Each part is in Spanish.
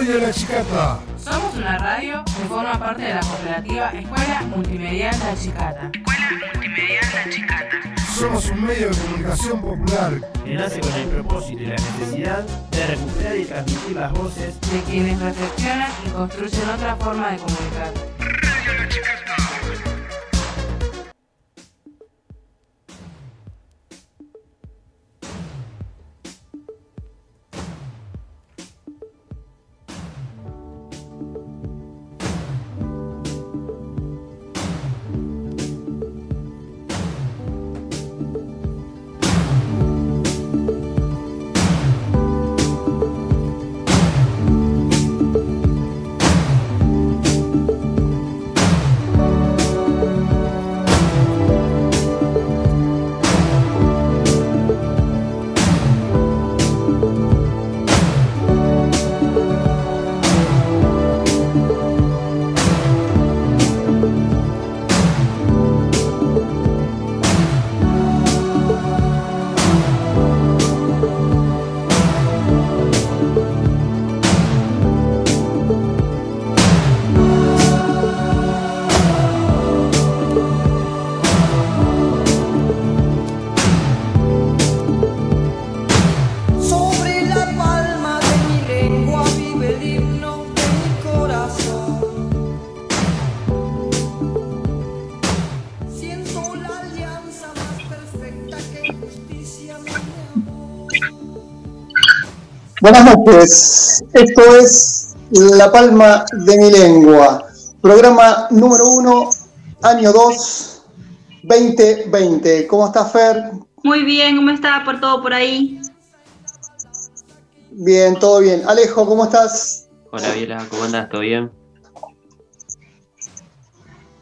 Radio La Chicata. Somos una radio que forma parte de la cooperativa Escuela Multimedial La Chicata. Escuela Multimedial La Chicata. Somos un medio de comunicación popular que nace con el propósito y la necesidad de recuperar y transmitir las voces de quienes reflexionan y construyen otra forma de comunicar. Buenas noches, esto es La Palma de mi Lengua, programa número uno, año 2, 2020. ¿Cómo está Fer? Muy bien, ¿cómo está por todo por ahí? Bien, todo bien. Alejo, ¿cómo estás? Hola Viela, ¿cómo andas? ¿Todo bien?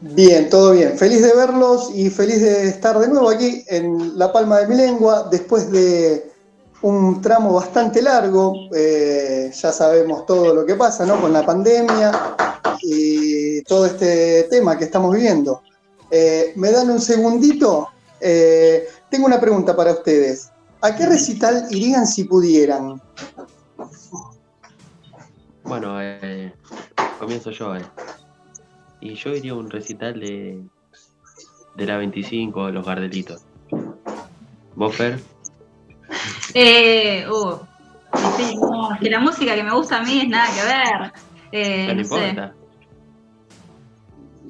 Bien, todo bien. Feliz de verlos y feliz de estar de nuevo aquí en La Palma de mi Lengua después de un tramo bastante largo. Eh, ya sabemos todo lo que pasa, ¿no? Con la pandemia y todo este tema que estamos viviendo. Eh, ¿Me dan un segundito? Eh, tengo una pregunta para ustedes. ¿A qué recital irían si pudieran? Bueno, eh, comienzo yo. Y yo iría a un recital de, de la 25 de los Gardelitos. ¿Vos, Fer? Eh, uh, sí, no, es que la música que me gusta a mí es nada que ver. Eh, no no sé, importa.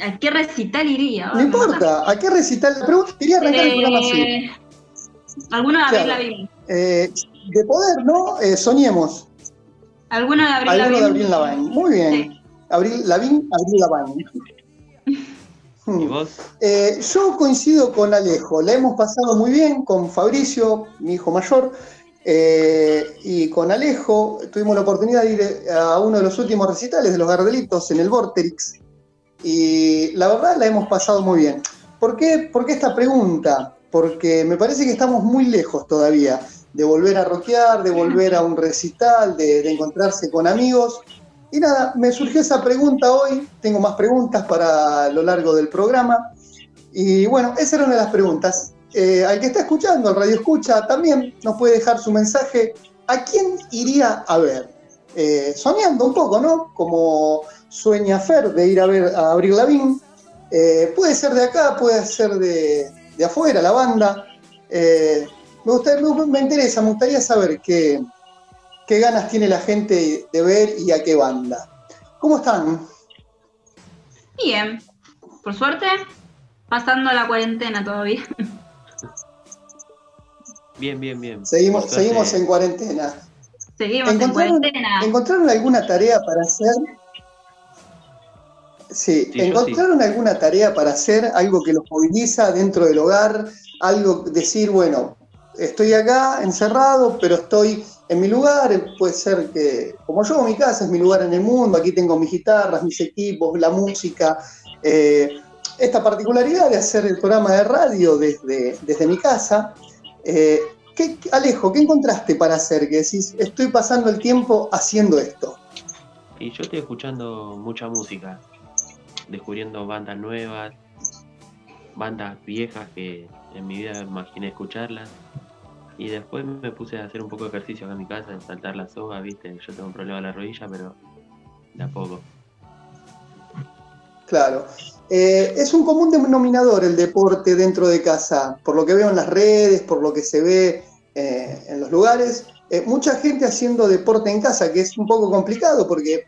¿A qué recital iría? No importa, ¿a qué recital? La pregunta quería arrancar el programa así. Eh, ¿Alguno de Abril Claro. Lavigne? Eh, de poder, ¿no? Eh, soñemos. ¿Alguno de Abril Algo de Lavigne? Abril Lavigne. Muy bien. Sí. Abril Lavigne, Abril Lavigne. ¿Y vos? Eh, yo coincido con Alejo, la hemos pasado muy bien con Fabricio, mi hijo mayor, eh, y con Alejo tuvimos la oportunidad de ir eh, a uno de los últimos recitales de los Gardelitos en el Vorterix, y la verdad la hemos pasado muy bien. ¿Por qué, ¿Por qué esta pregunta? Porque me parece que estamos muy lejos todavía de volver a rockear, de volver a un recital, de, de encontrarse con amigos. Y nada, me surgió esa pregunta hoy, tengo más preguntas para lo largo del programa. Y bueno, esa era una de las preguntas. Eh, al que está escuchando, al radio escucha, también nos puede dejar su mensaje. ¿A quién iría a ver? Eh, soñando un poco, ¿no? Como sueña Fer de ir a ver a Abril Lavigne. Eh, puede ser de acá, puede ser de, de afuera, la banda. Eh, me, gustaría- me interesa, me gustaría saber qué, qué ganas tiene la gente de ver y a qué banda. ¿Cómo están? Bien, por suerte, pasando la cuarentena todavía. Bien, bien, bien. Seguimos, seguimos en cuarentena. Seguimos en ¿Encontraron, cuarentena. ¿Encontraron alguna tarea para hacer? Sí, ¿encontraron alguna tarea para hacer? Algo que los moviliza dentro del hogar, algo decir, bueno, estoy acá encerrado, pero estoy en mi lugar, puede ser que, como yo, mi casa es mi lugar en el mundo, aquí tengo mis guitarras, mis equipos, la música, eh, esta particularidad de hacer el programa de radio desde, desde mi casa. eh, ¿qué- qué- Alejo, ¿qué encontraste para hacer? Que decís, estoy pasando el tiempo haciendo esto. Y yo estoy escuchando mucha música, descubriendo bandas nuevas, bandas viejas que en mi vida imaginé escucharlas. Y después me puse a hacer un poco de ejercicio acá en mi casa, de saltar la soga, viste, yo tengo un problema en la rodilla, pero de a poco. Claro. Eh, es un común denominador el deporte dentro de casa, por lo que veo en las redes, por lo que se ve eh, en los lugares. Eh, mucha gente haciendo deporte en casa, que es un poco complicado porque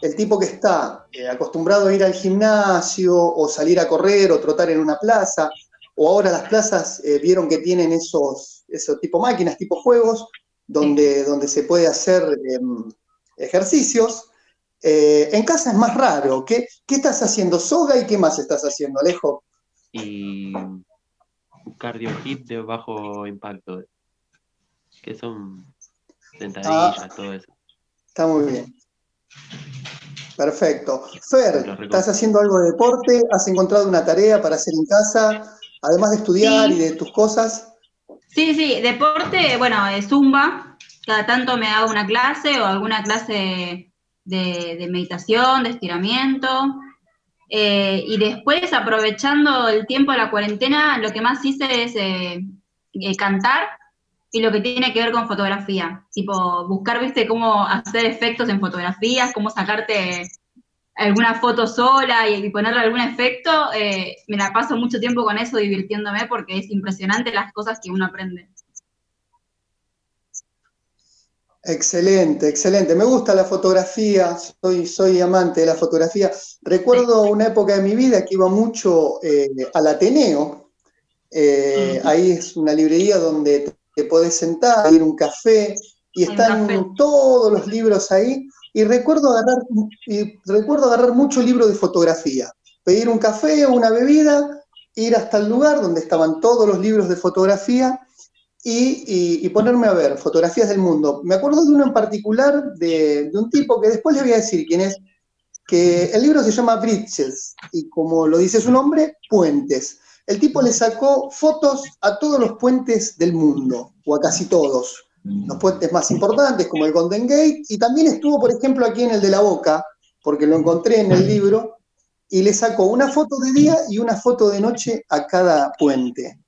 el tipo que está acostumbrado a ir al gimnasio o salir a correr o trotar en una plaza, o ahora las plazas vieron que tienen esos, esos tipo máquinas, tipo juegos, donde, donde se puede hacer em, ejercicios. Eh, en casa es más raro. ¿Qué, ¿Qué estás haciendo? ¿Soga y qué más estás haciendo, Alejo? Y cardio hit de bajo impacto, que son sentadillas, todo eso. Está muy bien. Perfecto. Fer. ¿estás haciendo algo de deporte? ¿Has encontrado una tarea para hacer en casa? Además de estudiar Sí. y de tus cosas. Sí, sí, deporte, bueno, eh, zumba. Cada tanto me hago una clase o alguna clase de, meditación, de estiramiento. Eh, y después, aprovechando el tiempo de la cuarentena, lo que más hice es eh, eh, cantar y lo que tiene que ver con fotografía. Tipo, buscar, viste, cómo hacer efectos en fotografías, cómo sacarte alguna foto sola y, ponerle algún efecto. eh, me la paso mucho tiempo con eso divirtiéndome porque es impresionante las cosas que uno aprende. Excelente, excelente. Me gusta la fotografía, soy, soy amante de la fotografía. Recuerdo una época de mi vida que iba mucho eh, al Ateneo. Eh, ahí es una librería donde te, podés sentar, ir a un café y están café. todos los libros ahí. Y recuerdo agarrar, recuerdo agarrar mucho libro de fotografía, pedir un café o una bebida, ir hasta el lugar donde estaban todos los libros de fotografía y ponerme a ver fotografías del mundo. Me acuerdo de uno en particular de, de un tipo que después le voy a decir quién es, que el libro se llama Bridges y como lo dice su nombre, puentes. El tipo le sacó fotos a todos los puentes del mundo, o a casi todos, los puentes más importantes como el Golden Gate, y también estuvo, por ejemplo, aquí en el de la Boca, porque lo encontré en el libro, y le sacó una foto de día y una foto de noche a cada puente.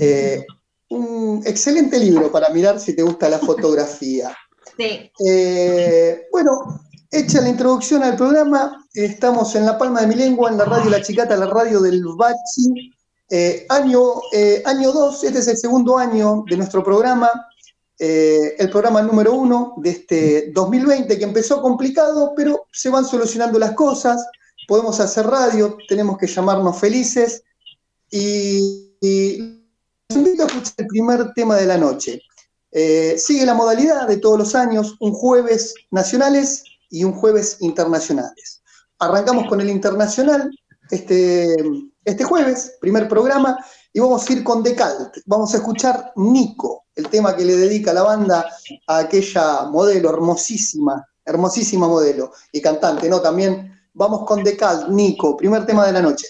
Eh, un excelente libro para mirar si te gusta la fotografía. Sí, Eh, bueno, hecha la introducción al programa, estamos en La Palma de mi Lengua, en la radio La Chicata, la radio del Bachi. Eh, año 2, año dos, este es el segundo año de nuestro programa, eh, el programa número uno de este 2020, que empezó complicado, pero se van solucionando las cosas, podemos hacer radio, tenemos que llamarnos felices y, y invito a escuchar el primer tema de la noche. Eh, sigue la modalidad de todos los años, un jueves nacionales y un jueves internacionales. Arrancamos con el internacional este, este jueves, primer programa, y vamos a ir con Decalt. Vamos a escuchar Nico, el tema que le dedica la banda a aquella modelo hermosísima, hermosísima modelo y cantante, ¿no? También vamos con Decalt, Nico, primer tema de la noche.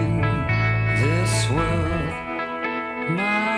In this world, my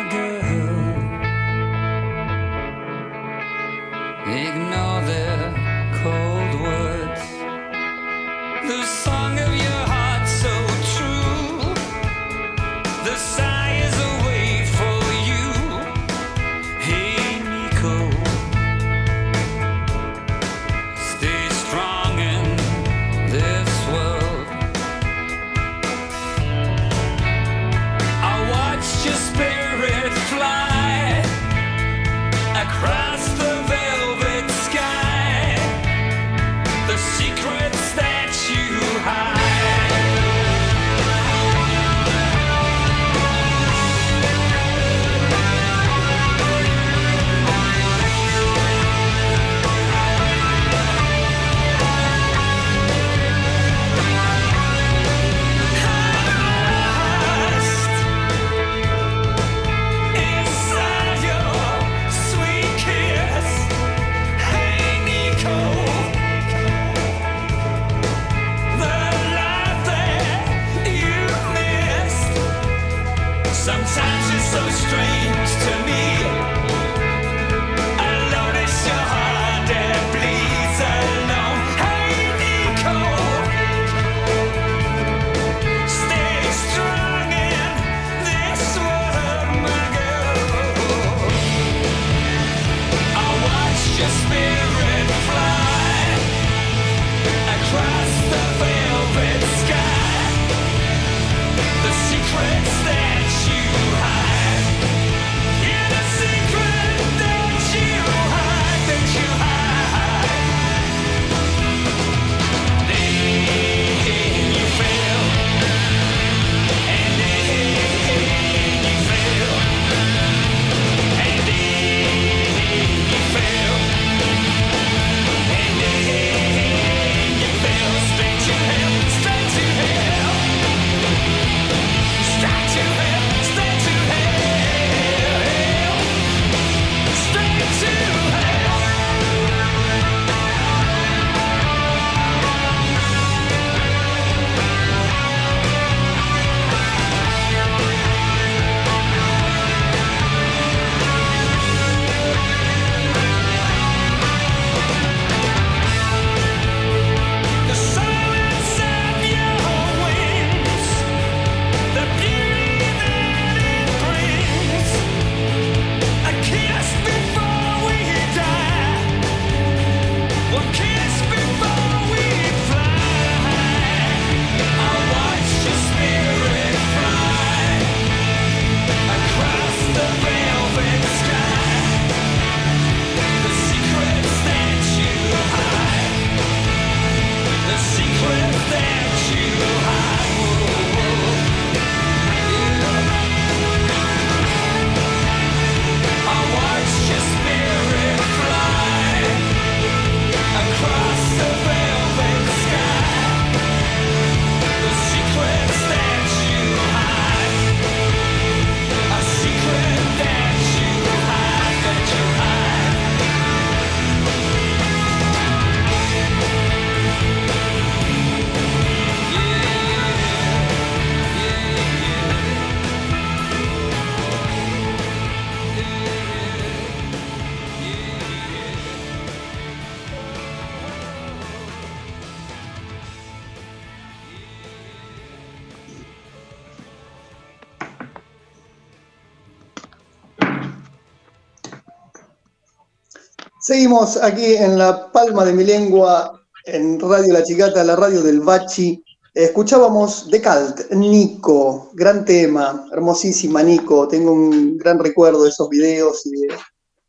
Seguimos aquí en la palma de mi lengua, en Radio La Chicata, la radio del Bachi. Escuchábamos de Calt, Nico, gran tema, hermosísima Nico. Tengo un gran recuerdo de esos videos y de,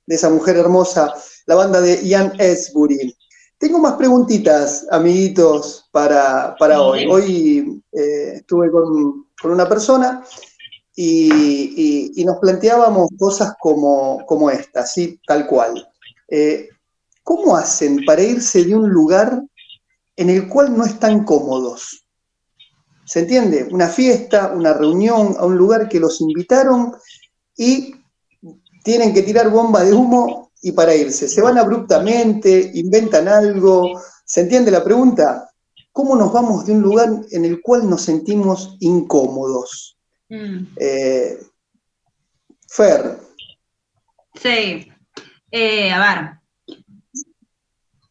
de esa mujer hermosa, la banda de Ian Esbury. Tengo más preguntitas, amiguitos, para, para hoy. Hoy eh, estuve con, con una persona y, y- y nos planteábamos cosas como, como esta, ¿sí? tal cual. Eh, ¿Cómo hacen para irse de un lugar en el cual no están cómodos? ¿Se entiende? Una fiesta, una reunión, a un lugar que los invitaron y tienen que tirar bomba de humo y para irse. Se van abruptamente, inventan algo. ¿Se entiende la pregunta? ¿Cómo nos vamos de un lugar en el cual nos sentimos incómodos? Mm, Eh, Fer, sí. Eh, a ver.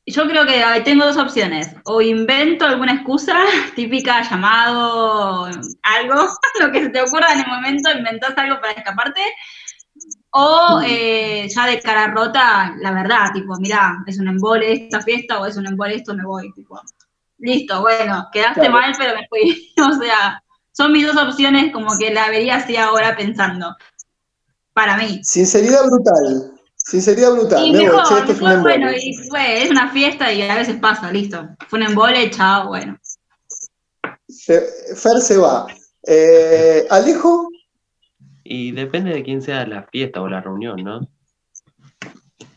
Yo creo que tengo dos opciones. O invento alguna excusa, típica llamado, algo, lo que se te ocurra en el momento, inventás algo para escaparte. O eh, ya de cara rota, la verdad, tipo, mirá, es un embole esta fiesta o es un embole esto, me voy, tipo. Listo, bueno, quedaste Claro. mal, pero me fui. O sea, son mis dos opciones como que la vería así ahora pensando. Para mí. sinceridad brutal. Sinceridad brutal. Y Me voy, mejor, che, esto es un mejor, bueno, y fue, es una fiesta y a veces pasa, listo. Fue un embole, chao, bueno. Se- Fer se va. Eh, Alejo, Y depende de quién sea la fiesta o la reunión, ¿no?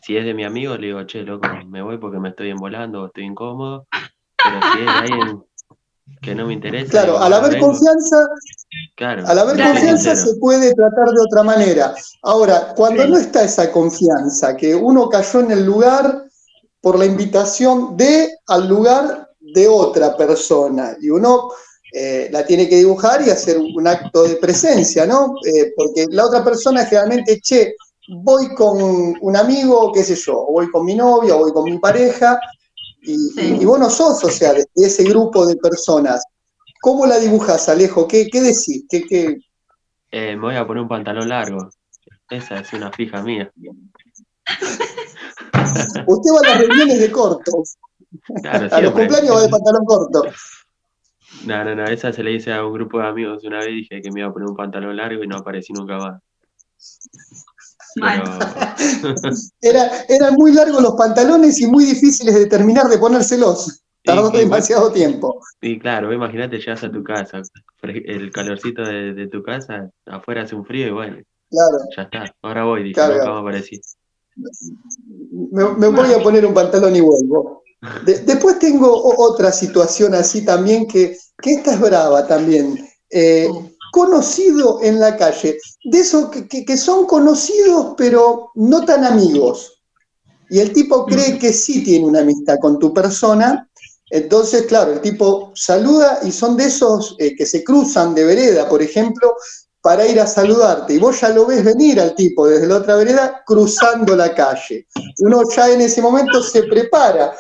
Si es de mi amigo, le digo, che, loco, me voy porque me estoy embolando o estoy incómodo. Pero si es de alguien que no me interesa. claro, al haber vengo. confianza, Claro, al haber confianza se puede tratar de otra manera. Ahora, cuando no está esa confianza, que uno cayó en el lugar por la invitación de al lugar de otra persona y uno eh, la tiene que dibujar y hacer un acto de presencia, ¿no? Eh, porque la otra persona generalmente, che, voy con un amigo, qué sé yo, o voy con mi novia, o voy con mi pareja, y, y- y vos no sos, o sea, de, de ese grupo de personas. ¿Cómo la dibujas, Alejo? ¿Qué, qué decís? ¿Qué, qué- Eh, me voy a poner un pantalón largo. Esa es una fija mía. Usted va a las reuniones de corto. Claro, A los cumpleaños va de pantalón corto. No, no, no, esa se le hice a un grupo de amigos una vez, dije que me iba a poner un pantalón largo y no aparecí nunca más. Pero, Era, eran muy largos los pantalones y muy difíciles de terminar de ponérselos. Tardó y- demasiado tiempo. y claro, imagínate, llegas a tu casa, el calorcito de, de tu casa, afuera hace un frío y bueno, Claro, ya está, ahora voy, dije, Claro. más aparecí. me, me voy a poner un pantalón y vuelvo. De- después tengo otra situación así también que, que esta es brava también. Eh, conocido en la calle, de esos que, que- que son conocidos pero no tan amigos. Y el tipo cree que sí tiene una amistad con tu persona. Entonces, claro, el tipo saluda y son de esos eh, que se cruzan de vereda, por ejemplo, para ir a saludarte. Y vos ya lo ves venir al tipo desde la otra vereda cruzando la calle. Uno ya en ese momento se prepara.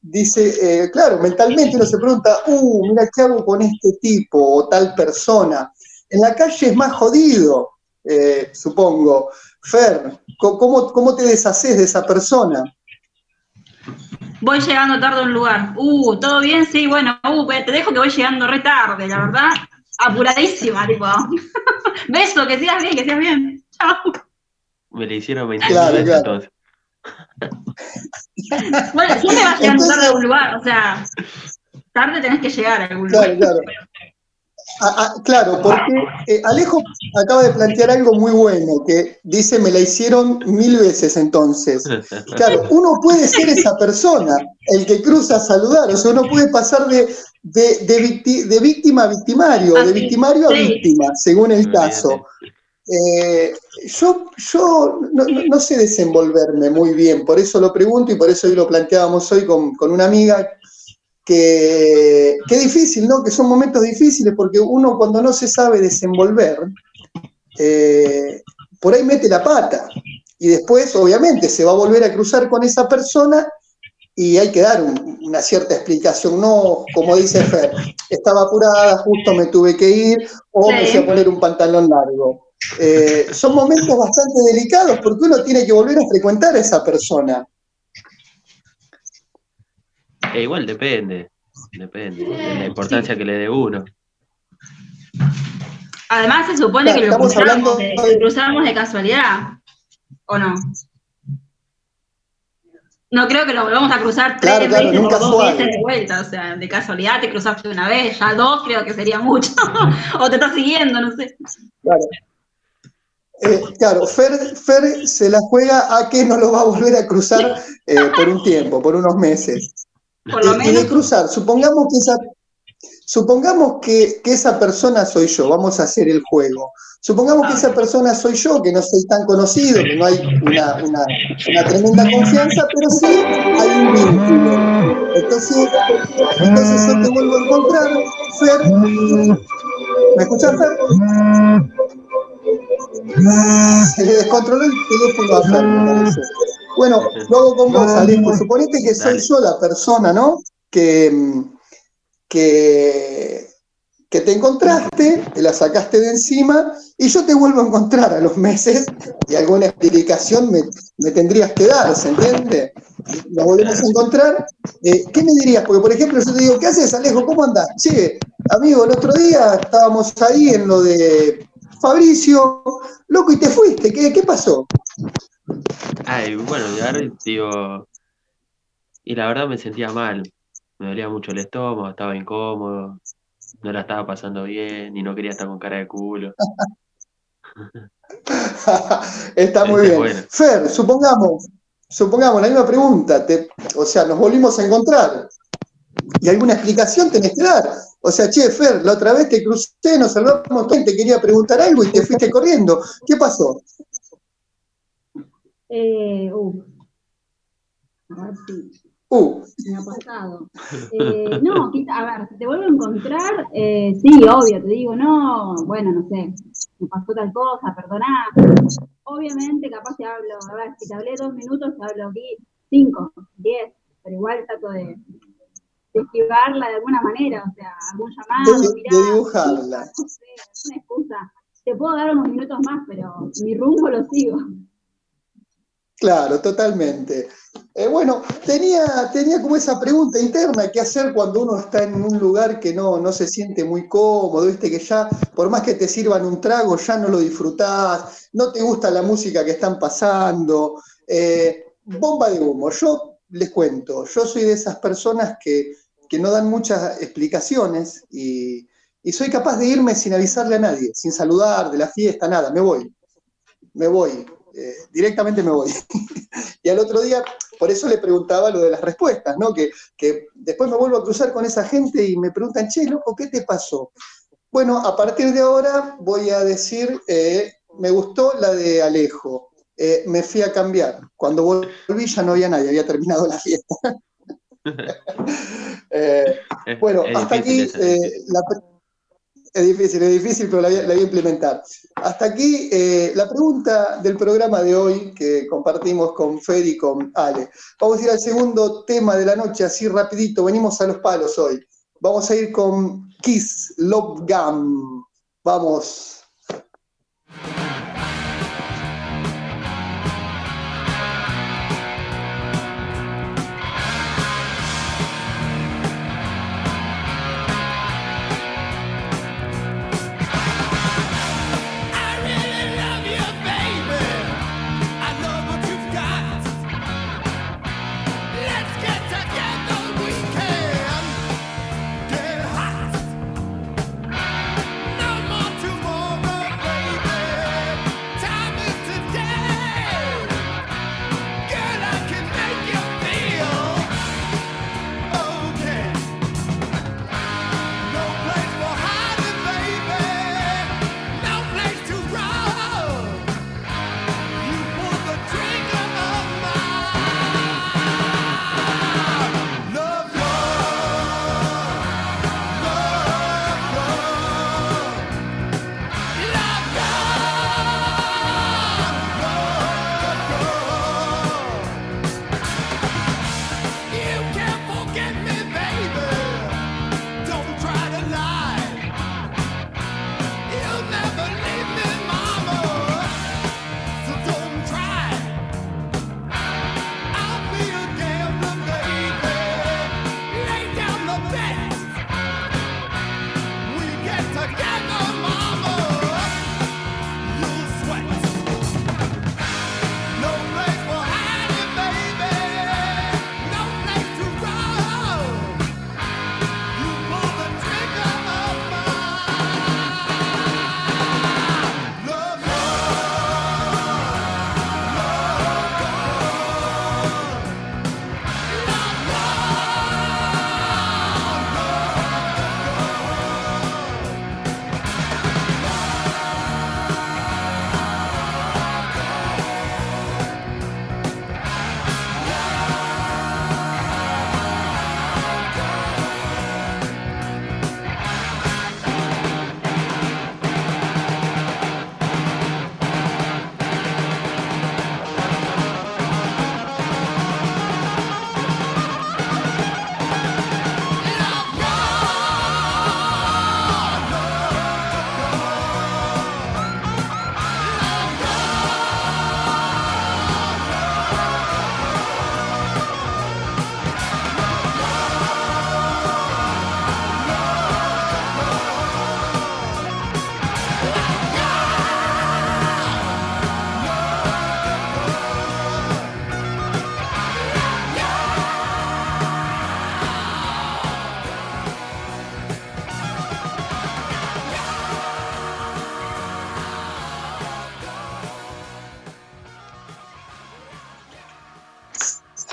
Dice, eh, claro, mentalmente uno se pregunta, uh, mira, ¿qué hago con este tipo o tal persona? En la calle es más jodido, eh, supongo. Fer, ¿cómo, ¿cómo te deshaces de esa persona? Voy llegando tarde a un lugar. Uh, ¿todo bien? Sí, bueno, uh, te dejo que voy llegando re tarde, la verdad. Apuradísima, tipo. Beso, que sigas bien, que sigas bien. Chao. Me le hicieron 20 Claro, veces claro. entonces. Bueno, siempre vas llegando Entonces- tarde a un lugar, o sea, tarde tenés que llegar a algún lugar. Claro, claro. Ah, ah, claro, porque eh, Alejo acaba de plantear algo muy bueno, que dice, me la hicieron mil veces entonces. Claro, uno puede ser esa persona, el que cruza a saludar, o sea, uno puede pasar de, de, de victi- de víctima a victimario, de Así, victimario a sí. víctima, según el caso. Eh, yo yo no sé desenvolverme muy bien, por eso lo pregunto y por eso hoy lo planteábamos hoy con, con una amiga, que, que difícil, ¿no? Que son momentos difíciles porque uno cuando no se sabe desenvolver, eh, por ahí mete la pata y después obviamente se va a volver a cruzar con esa persona y hay que dar un- una cierta explicación, no como dice Fer, estaba apurada, justo me tuve que ir o me fui a poner un pantalón largo. Eh, son momentos bastante delicados porque uno tiene que volver a frecuentar a esa persona. E igual depende, depende de la importancia que le dé uno. Además, se supone Claro, que lo cruzamos hablando de, de- que cruzamos de casualidad, ¿o no? No creo que lo volvamos a cruzar tres Claro, claro, veces nunca o dos veces de vuelta, o sea, de casualidad te cruzaste una vez, ya dos creo que sería mucho, o te estás siguiendo, no sé. Claro. Eh, claro, Fer, Fer se la juega a que no lo va a volver a cruzar eh, por un tiempo, por unos meses. Por lo Y- y de menos, cruzar, supongamos que esa, supongamos que, que esa persona soy yo, vamos a hacer el juego. Supongamos que esa persona soy yo, que no soy tan conocido, que no hay una, una- una tremenda confianza, pero sí hay un vínculo. Entonces, entonces yo te vuelvo a encontrar, Fer. ¿Me escuchas, Fer? Se le descontroló el teléfono a Fer, me parece. Bueno, luego con vos, Alejo. Suponete que soy Dale. yo la persona, ¿no? Que, que, que te encontraste, te la sacaste de encima y yo te vuelvo a encontrar a los meses y alguna explicación me, me tendrías que dar, ¿se entiende? Nos volvemos a encontrar. eh, ¿Qué me dirías? Porque, por ejemplo, yo te digo, ¿qué haces, Alejo? ¿Cómo andás? Che, amigo, el otro día estábamos ahí en lo de Fabricio, loco, y te fuiste, ¿qué, qué pasó? Ay, bueno, ahora digo, y la verdad me sentía mal, me dolía mucho el estómago, estaba incómodo, no la estaba pasando bien y no quería estar con cara de culo. Está muy bien. bueno. Fer, supongamos, supongamos la misma pregunta, te- o sea, nos volvimos a encontrar. ¿Y alguna explicación tenés que dar? O sea, che, Fer, la otra vez te crucé, nos y te quería preguntar algo y te fuiste corriendo. ¿Qué pasó? Eh, uh, a ver si Uh, me ha pasado. Eh, no, a ver, si te vuelvo a encontrar, eh, sí, obvio, te digo, no, bueno, no sé, me pasó tal cosa, perdoná. Obviamente, capaz te hablo, a ver, si te hablé dos minutos, te hablo aquí cinco, diez, pero igual trato de, de esquivarla de alguna manera, o sea, algún llamado, De- mirá, de dibujarla. no sé, alguna excusa. Te puedo dar unos minutos más, pero mi rumbo lo sigo. Claro, totalmente. Eh, bueno, tenía, tenía como esa pregunta interna, ¿qué hacer cuando uno está en un lugar que no, no se siente muy cómodo? Viste que ya, por más que te sirvan un trago, ya no lo disfrutás, no te gusta la música que están pasando. Eh, bomba de humo, yo les cuento, yo soy de esas personas que, que no dan muchas explicaciones y, y soy capaz de irme sin avisarle a nadie, sin saludar de la fiesta, nada, me voy, me voy, eh, directamente me voy. y al otro día, por eso le preguntaba lo de las respuestas, ¿no? Que, que después me vuelvo a cruzar con esa gente y me preguntan, che, loco, ¿qué te pasó? Bueno, a partir de ahora voy a decir, eh, me gustó la de Alejo, eh, me fui a cambiar. Cuando volví ya no había nadie, había terminado la fiesta. Eh, Es- bueno, hasta aquí la es difícil, es difícil, pero la voy, a- implementar. Hasta aquí eh, la pregunta del programa de hoy que compartimos con Fer y con Ale. Vamos a ir al segundo tema de la noche, así rapidito, venimos a los palos hoy. Vamos a ir con Kiss Love Gun. Vamos.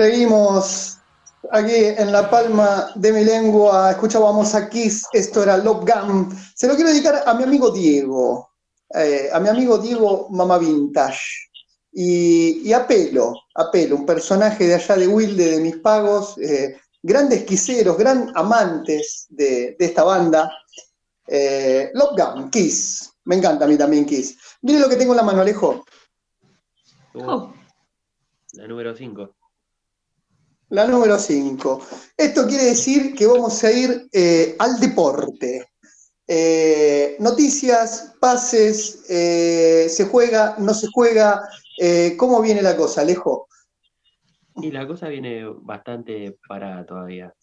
Seguimos aquí en la palma de mi lengua. Escuchábamos a Kiss, esto era Love Gun. Se lo quiero dedicar a mi amigo Diego, eh, a mi amigo Diego Mama Vintage. Y, y a Pelo, a Pelo, un personaje de allá de Wilde, de mis pagos, eh, grandes quiseros, gran amantes de, de esta banda. Eh, Love Gun, Kiss. Me encanta a mí también Kiss. Mire lo que tengo en la mano, Alejo. Oh, La número 5. La número 5. Esto quiere decir que vamos a ir eh, al deporte. Eh, noticias, pases, eh, se juega, no se juega. ¿Cómo viene la cosa, Alejo? Y la cosa viene bastante parada todavía.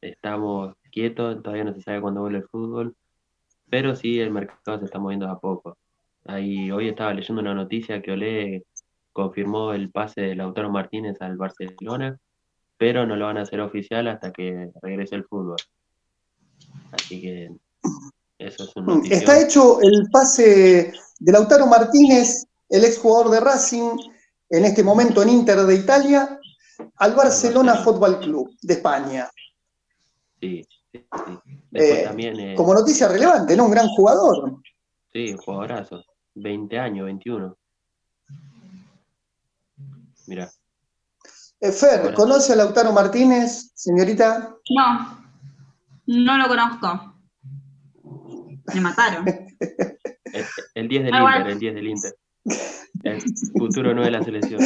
Estamos quietos, todavía no se sabe cuándo vuelve el fútbol, pero sí el mercado se está moviendo a poco. Ahí, hoy estaba leyendo una noticia que Olé confirmó el pase de Lautaro Martínez al Barcelona, pero no lo van a hacer oficial hasta que regrese el fútbol. Así que eso es un notición. Está hecho el pase de Lautaro Martínez, el exjugador de Racing, en este momento en Inter de Italia, al Barcelona Fútbol Club de España. Sí, sí, sí. Después Eh, también, eh, Como noticia relevante, ¿no? Un gran jugador. sí, jugadorazo. 20 años, 21. Mira, Fer, Hola. ¿conoce a Lautaro Martínez, señorita? no, no lo conozco. Me mataron. el, el 10 del Ah, bueno. Inter, el 10 del Inter. El futuro no de la selección.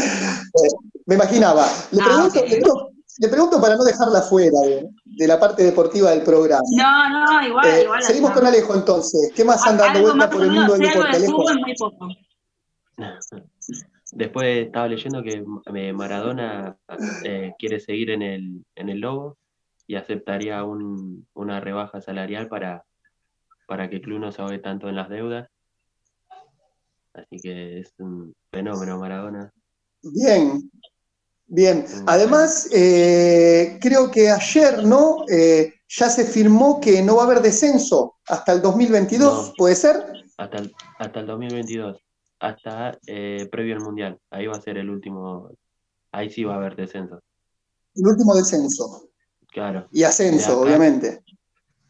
Me imaginaba. Le Ah, pregunto, le pregunto- le pregunto para no dejarla fuera de, de la parte deportiva del programa. No, no, igual, Eh, igual. seguimos con Alejo entonces. ¿Qué más anda dando vuelta por el mundo del deporte, de Alejo? muy poco. Después estaba leyendo que eh, Maradona eh, quiere seguir en el, en el Lobo y aceptaría un- una rebaja salarial para, para que el club no se ahogue tanto en las deudas. Así que es un fenómeno Maradona. Bien, bien. Además, eh, creo que ayer, ¿no? Eh, ya se firmó que no va a haber descenso hasta el 2022, No. ¿puede ser? Hasta el, hasta el 2022, hasta eh, previo al Mundial. Ahí va a ser el último, ahí sí va a haber descenso. El último descenso. Claro. Y ascenso, acá. obviamente.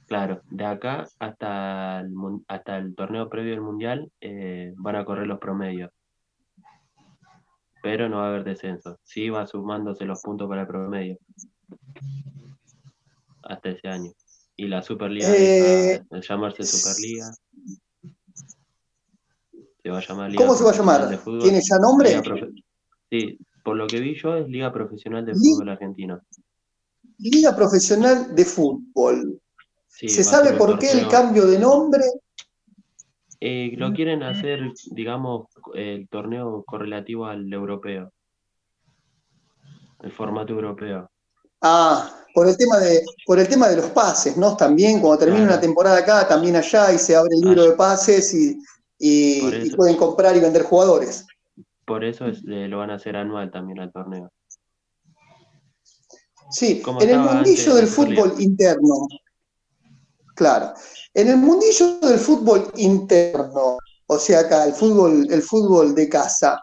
Claro, de acá hasta el, hasta el torneo previo al Mundial eh, van a correr los promedios. Pero no va a haber descenso. Sí va sumándose los puntos para el promedio. Hasta ese año. Y la Superliga Eh, llamarse Superliga. Se va a llamar ¿Cómo se va a llamar? de Fútbol. ¿Tiene ya nombre? Sí, por lo que vi yo es Liga Profesional de Fútbol Argentino. Liga Profesional de Fútbol. Sí, ¿Se sabe por qué el cambio de nombre? Eh, lo quieren hacer, digamos, el torneo correlativo al europeo. El formato europeo. Ah, por el tema de, por el tema de los pases, ¿no? También cuando termina Claro. una temporada acá, también allá y se abre el libro de pases y, y- pueden comprar y vender jugadores. Por eso es- eh, lo van a hacer anual también al torneo. Sí, en el mundillo del fútbol interno. Claro. En el mundillo del fútbol interno, o sea, acá, el fútbol, el fútbol de casa.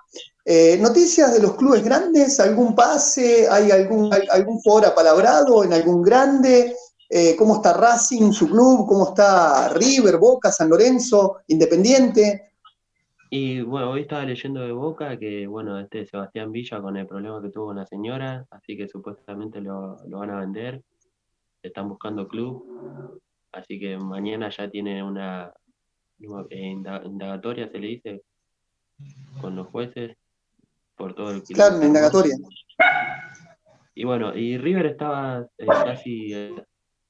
eh, noticias de los clubes grandes, algún pase, hay algún, algún jugador apalabrado en algún grande, Eh, cómo está Racing, su club, cómo está River, Boca, San Lorenzo, Independiente. Y bueno, hoy estaba leyendo de Boca que, bueno, este Sebastián Villa con el problema que tuvo una señora, así que supuestamente lo, lo van a vender. Están buscando club, así que mañana ya tiene una eh, inda- indagatoria, se le dice, con los jueces por todo el Claro, una indagatoria. Y bueno, y River estaba eh, casi eh,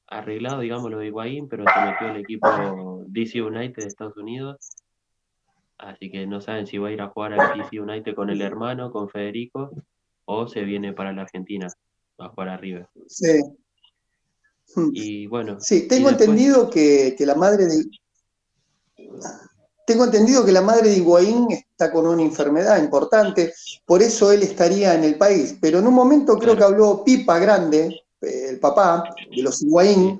arreglado, digamos, lo de Higuaín, pero se metió el equipo DC United de Estados Unidos. Así que no saben si va a ir a jugar al DC United con el hermano, con Federico, o se viene para la Argentina a jugar a River. Sí. Hmm. Y bueno, Sí, tengo después- entendido que, que la madre de. Tengo entendido que la madre de Higuaín está con una enfermedad importante, por eso él estaría en el país. Pero en un momento creo que habló Pipa Grande, el papá de los Higuaín,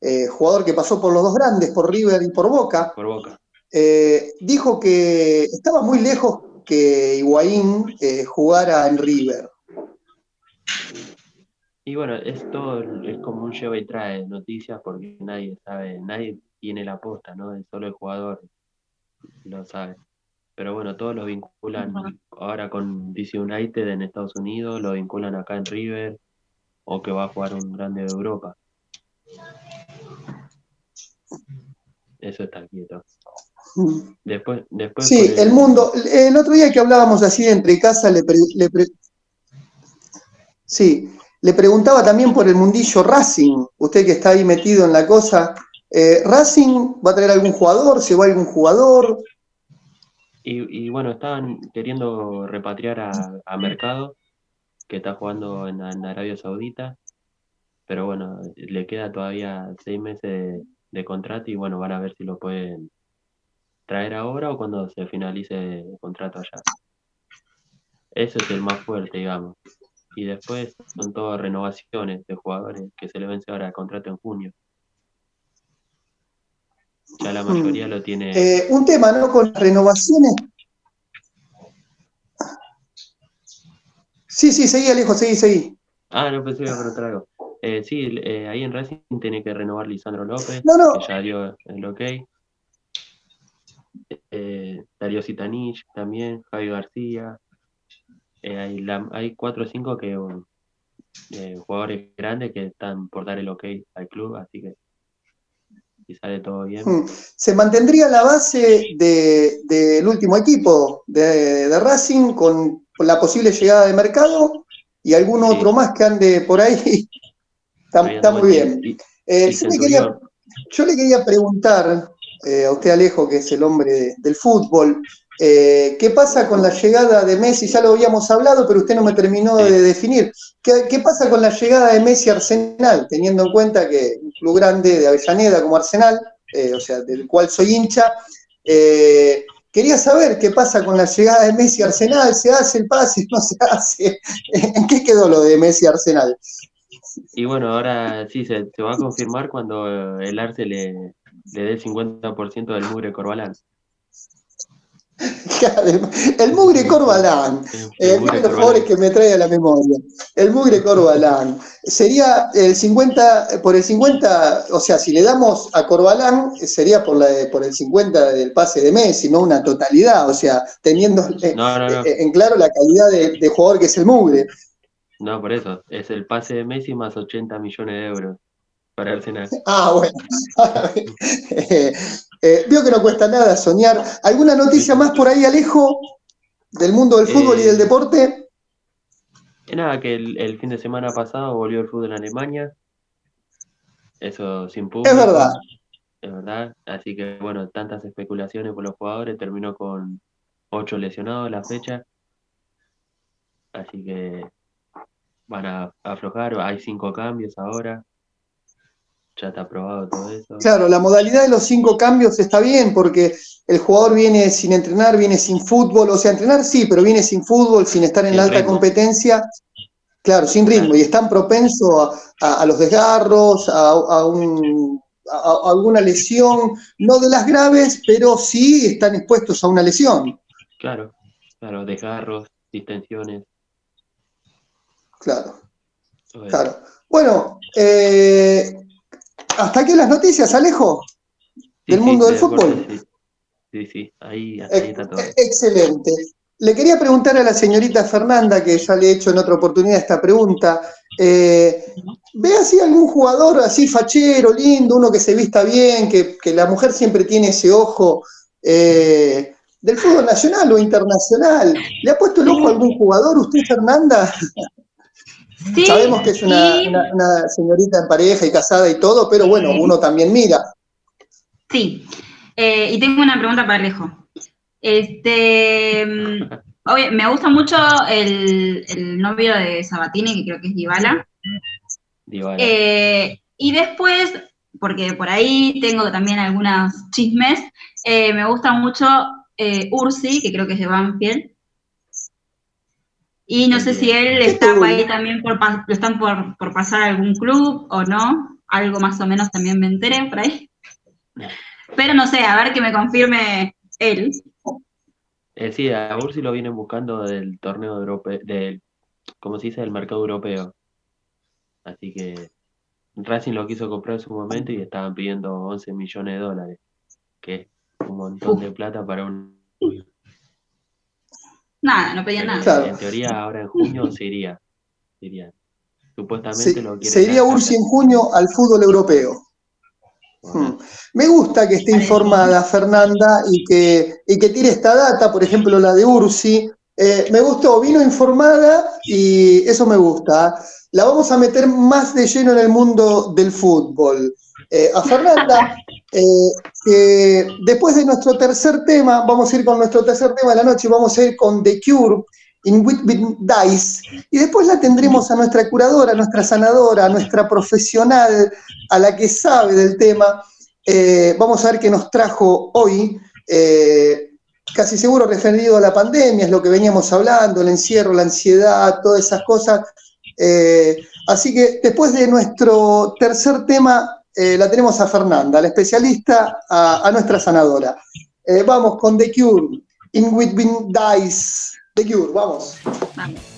eh, jugador que pasó por los dos grandes, por River y por Boca, por Boca. eh, dijo que estaba muy lejos que Higuaín eh, jugara en River. Y bueno, es todo, es como un lleva y trae noticias porque nadie sabe, nadie tiene la posta, ¿no? Solo el jugador lo sabe. Pero bueno, todos lo vinculan ahora con DC United en Estados Unidos, lo vinculan acá en River, o que va a jugar un grande de Europa. Eso está quieto. Después, después Sí, el mundo. El otro día que hablábamos así de entre casa, le, pre- le pre- sí, le preguntaba también por el mundillo Racing, usted que está ahí metido en la cosa. eh, ¿Racing va a traer algún jugador? ¿Se va algún jugador? Y, y bueno, estaban queriendo repatriar a, a Mercado, que está jugando en, en Arabia Saudita, pero bueno, le queda todavía seis meses de, de contrato y bueno, van a ver si lo pueden traer ahora o cuando se finalice el contrato allá. Eso es el más fuerte, digamos. Y después son todas renovaciones de jugadores que se le vence ahora el contrato en junio. Ya la mayoría lo tiene. Eh, un tema, ¿no? Con renovaciones. Sí, sí, seguí, Alejo, seguí, seguí. Ah, no pensé que iba a preguntar algo. Eh, sí, eh, ahí en Racing tiene que renovar Lisandro López, No, no. que ya dio el ok. Eh, Darío Sitanich también, Javi García. Eh, hay, la- hay cuatro o cinco que um, jugadores grandes que están por dar el ok al club, así que si sale todo bien. Hmm. Se mantendría la base de- del último equipo de, de Racing con la posible llegada de mercado y algún Sí. otro más que ande por ahí. está, muy bien. Eh, yo, le quería, Centurión. yo le quería preguntar eh, a usted, Alejo, que es el hombre de- del fútbol, eh, ¿qué pasa con la llegada de Messi? Ya lo habíamos hablado, pero usted no me terminó de definir. ¿Qué, qué pasa con la llegada de Messi a Arsenal, teniendo en cuenta que un club grande de Avellaneda como Arsenal, o sea, del cual soy hincha, eh, quería saber qué pasa con la llegada de Messi a Arsenal, ¿se hace el pase, no se hace? ¿En qué quedó lo de Messi a Arsenal? Y bueno, ahora sí, se, va a confirmar cuando el Arce le, le dé el 50% del mugre Corbalán. El Mugre Corbalán, El eh, uno mugre de los Corbalán. jugadores que me trae a la memoria. El Mugre Corbalán. Sería el 50, por el 50, o sea, si le damos a Corbalán, sería por, la, por el 50 del pase de Messi, no una totalidad, o sea, teniendo eh, No, no, no. eh, en claro la calidad de, de jugador que es el Mugre. No, por eso. Es el pase de Messi más 80 millones de euros para Arsenal. Ah, bueno. Eh, veo que no cuesta nada soñar. ¿Alguna noticia más por ahí, Alejo, del mundo del fútbol y Eh, del deporte? Nada, que el, el fin de semana pasado volvió el fútbol en Alemania. Eso sin público. Es verdad. Es verdad. Así que, bueno, tantas especulaciones por los jugadores. Terminó con ocho lesionados la fecha. Así que van a aflojar, hay cinco cambios ahora. Ya está aprobado todo eso. Claro, la modalidad de los cinco cambios está bien porque el jugador viene sin entrenar, viene sin fútbol, o sea, entrenar sí, pero viene sin fútbol, sin estar en Sin la alta ritmo. competencia, claro, sin ritmo, y están propensos a, a- a los desgarros, a, a un- a- a alguna lesión, no de las graves, pero sí están expuestos a una lesión, Claro, claro, desgarros, distensiones. claro, claro. Bueno, eh, hasta aquí las noticias, Alejo, Sí, del sí, mundo de del fútbol. sí. Sí, sí, ahí, está todo. Excelente. Le quería preguntar a la señorita Fernanda, que ya le he hecho en otra oportunidad esta pregunta, eh, ¿ve así algún jugador así fachero, lindo, uno que se vista bien, que, que la mujer siempre tiene ese ojo eh, del fútbol nacional o internacional? ¿Le ha puesto el ojo a algún jugador usted, Fernanda? Sí, Sabemos que es una, y- una- una señorita en pareja y casada y todo, pero bueno, uno también mira. Sí, Eh, y tengo una pregunta para Alejo. Este, mm, obvio, me gusta mucho el, el novio de Sabatini, que creo que es Dybala. Dybala. Eh, y después, porque por ahí tengo también algunos chismes, eh, me gusta mucho eh, Ursi, que creo que es de Banfield. Y no sé si él ¿Qué está ahí también por, pa- están por, por pasar a algún club o no. Algo más o menos también me enteré por ahí. Pero no sé, a ver que me confirme él. Eh, sí, a Ursi lo vienen buscando del torneo europeo, del, ¿cómo se dice? Del mercado europeo. Así que Racing lo quiso comprar en su momento y estaban pidiendo 11 millones de dólares, que es un montón de plata para un... Nada, no pedía Pero nada. Claro. En teoría ahora en junio se iría. Se iría. Supuestamente Se, lo se iría Ursi en junio al fútbol europeo. Hmm. Me gusta que esté informada Fernanda y que, y que tire esta data, por ejemplo la de Ursi. Eh, me gustó, vino informada y eso me gusta. La vamos a meter más de lleno en el mundo del fútbol. Eh, a Fernanda, eh, que después de nuestro tercer tema, vamos a ir con nuestro tercer tema de la noche, vamos a ir con The Cure, In With Dice, y después la tendremos a nuestra curadora, a nuestra sanadora, a nuestra profesional, a la que sabe del tema. Eh, vamos a ver qué nos trajo hoy, eh, casi seguro referido a la pandemia, es lo que veníamos hablando, el encierro, la ansiedad, todas esas cosas. Eh, así que después de nuestro tercer tema, eh, la tenemos a Fernanda, la especialista, a, nuestra sanadora. Eh, vamos con The Cure, In With Dice. The Cure, vamos. Vamos.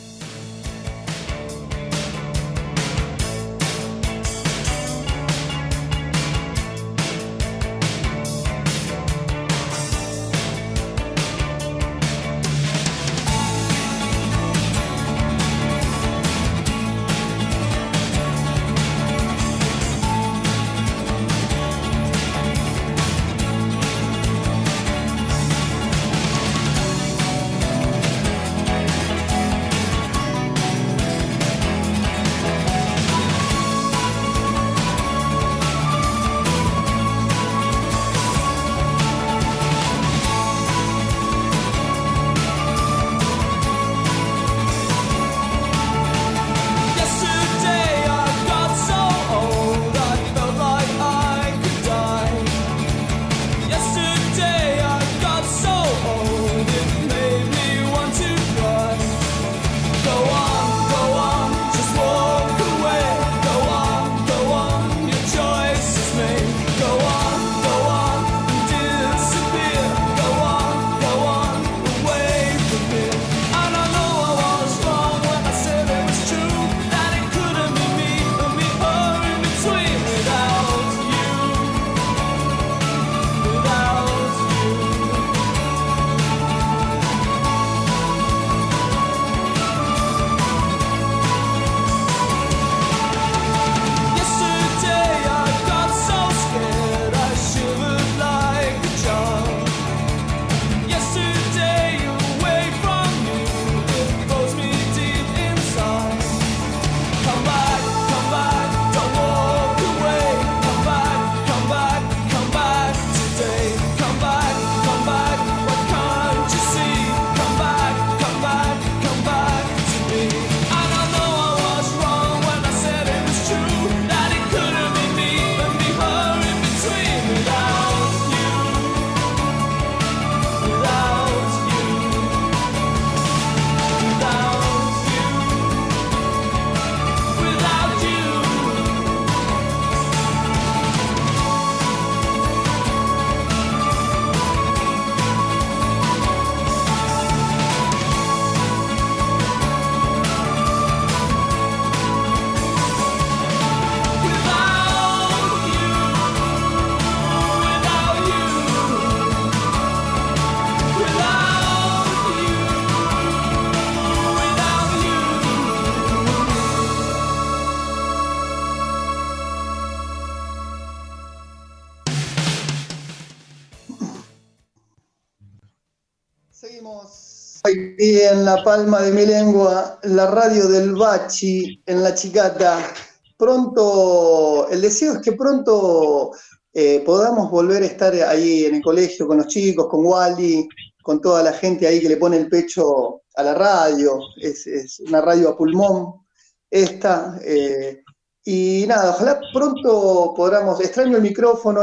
Palma de mi lengua, la radio del Bachi, en la Chicata. Pronto, el deseo es que pronto eh, podamos volver a estar ahí en el colegio con los chicos, con Wally, con toda la gente ahí que le pone el pecho a la radio. Es, una radio a pulmón esta. eh, y nada, ojalá pronto podamos, extraño el micrófono,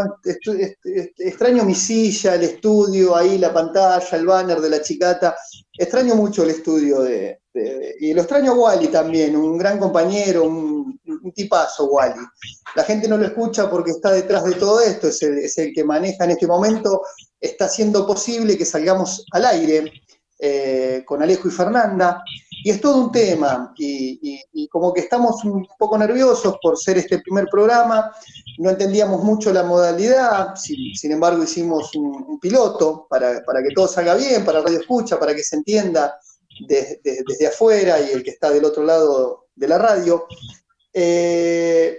extraño mi silla, el estudio, ahí la pantalla, el banner de la chicata, extraño mucho el estudio de, y lo extraño a Wally también, un gran compañero, un, un tipazo Wally. La gente no lo escucha porque está detrás de todo esto, es el, es el que maneja en este momento, está haciendo posible que salgamos al aire eh, con Alejo y Fernanda, y es todo un tema, y, como que estamos un poco nerviosos por ser este primer programa, no entendíamos mucho la modalidad, sin, embargo hicimos un, piloto para, para que todo salga bien, para Radio Escucha, para que se entienda de- desde afuera y el que está del otro lado de la radio. Eh,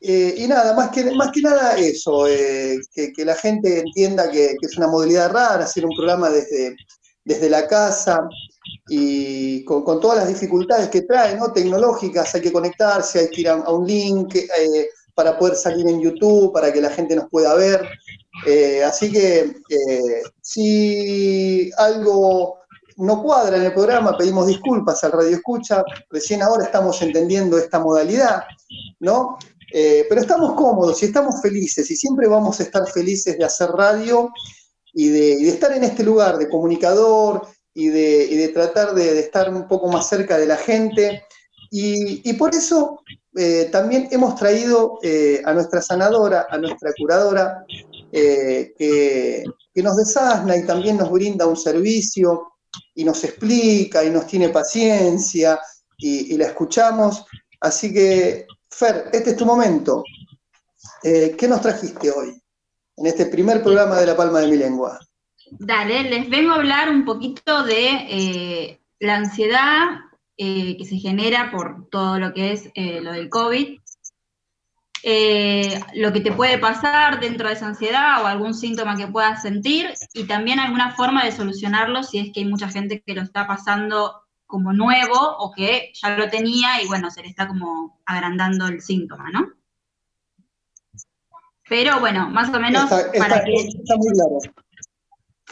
eh, y nada, más que, más que nada eso, eh, que, que la gente entienda que, que es una modalidad rara, hacer un programa desde, desde la casa y con, todas las dificultades que trae, ¿no? Tecnológicas, hay que conectarse, hay que ir a, un link eh, para poder salir en YouTube, para que la gente nos pueda ver. Eh, así que eh, si algo no cuadra en el programa, pedimos disculpas al Radio Escucha, recién ahora estamos entendiendo esta modalidad, ¿no? Pero estamos cómodos y estamos felices y siempre vamos a estar felices de hacer radio y de estar en este lugar de comunicador y de, tratar de, estar un poco más cerca de la gente. Y, por eso eh, también hemos traído eh, a nuestra sanadora, a nuestra curadora, eh, que, nos desasna y también nos brinda un servicio y nos explica y nos tiene paciencia y, la escuchamos. Así que, Fer, este es tu momento. ¿Qué nos trajiste hoy en este primer programa de La Palma de mi Lengua? Dale, les vengo a hablar un poquito de eh, la ansiedad eh, que se genera por todo lo que es eh, lo del COVID, lo que te puede pasar dentro de esa ansiedad o algún síntoma que puedas sentir y también alguna forma de solucionarlo si es que hay mucha gente que lo está pasando como nuevo o que ya lo tenía y bueno, se le está como agrandando el síntoma, ¿no? Pero bueno, más o menos Está, está- para que... está muy claro.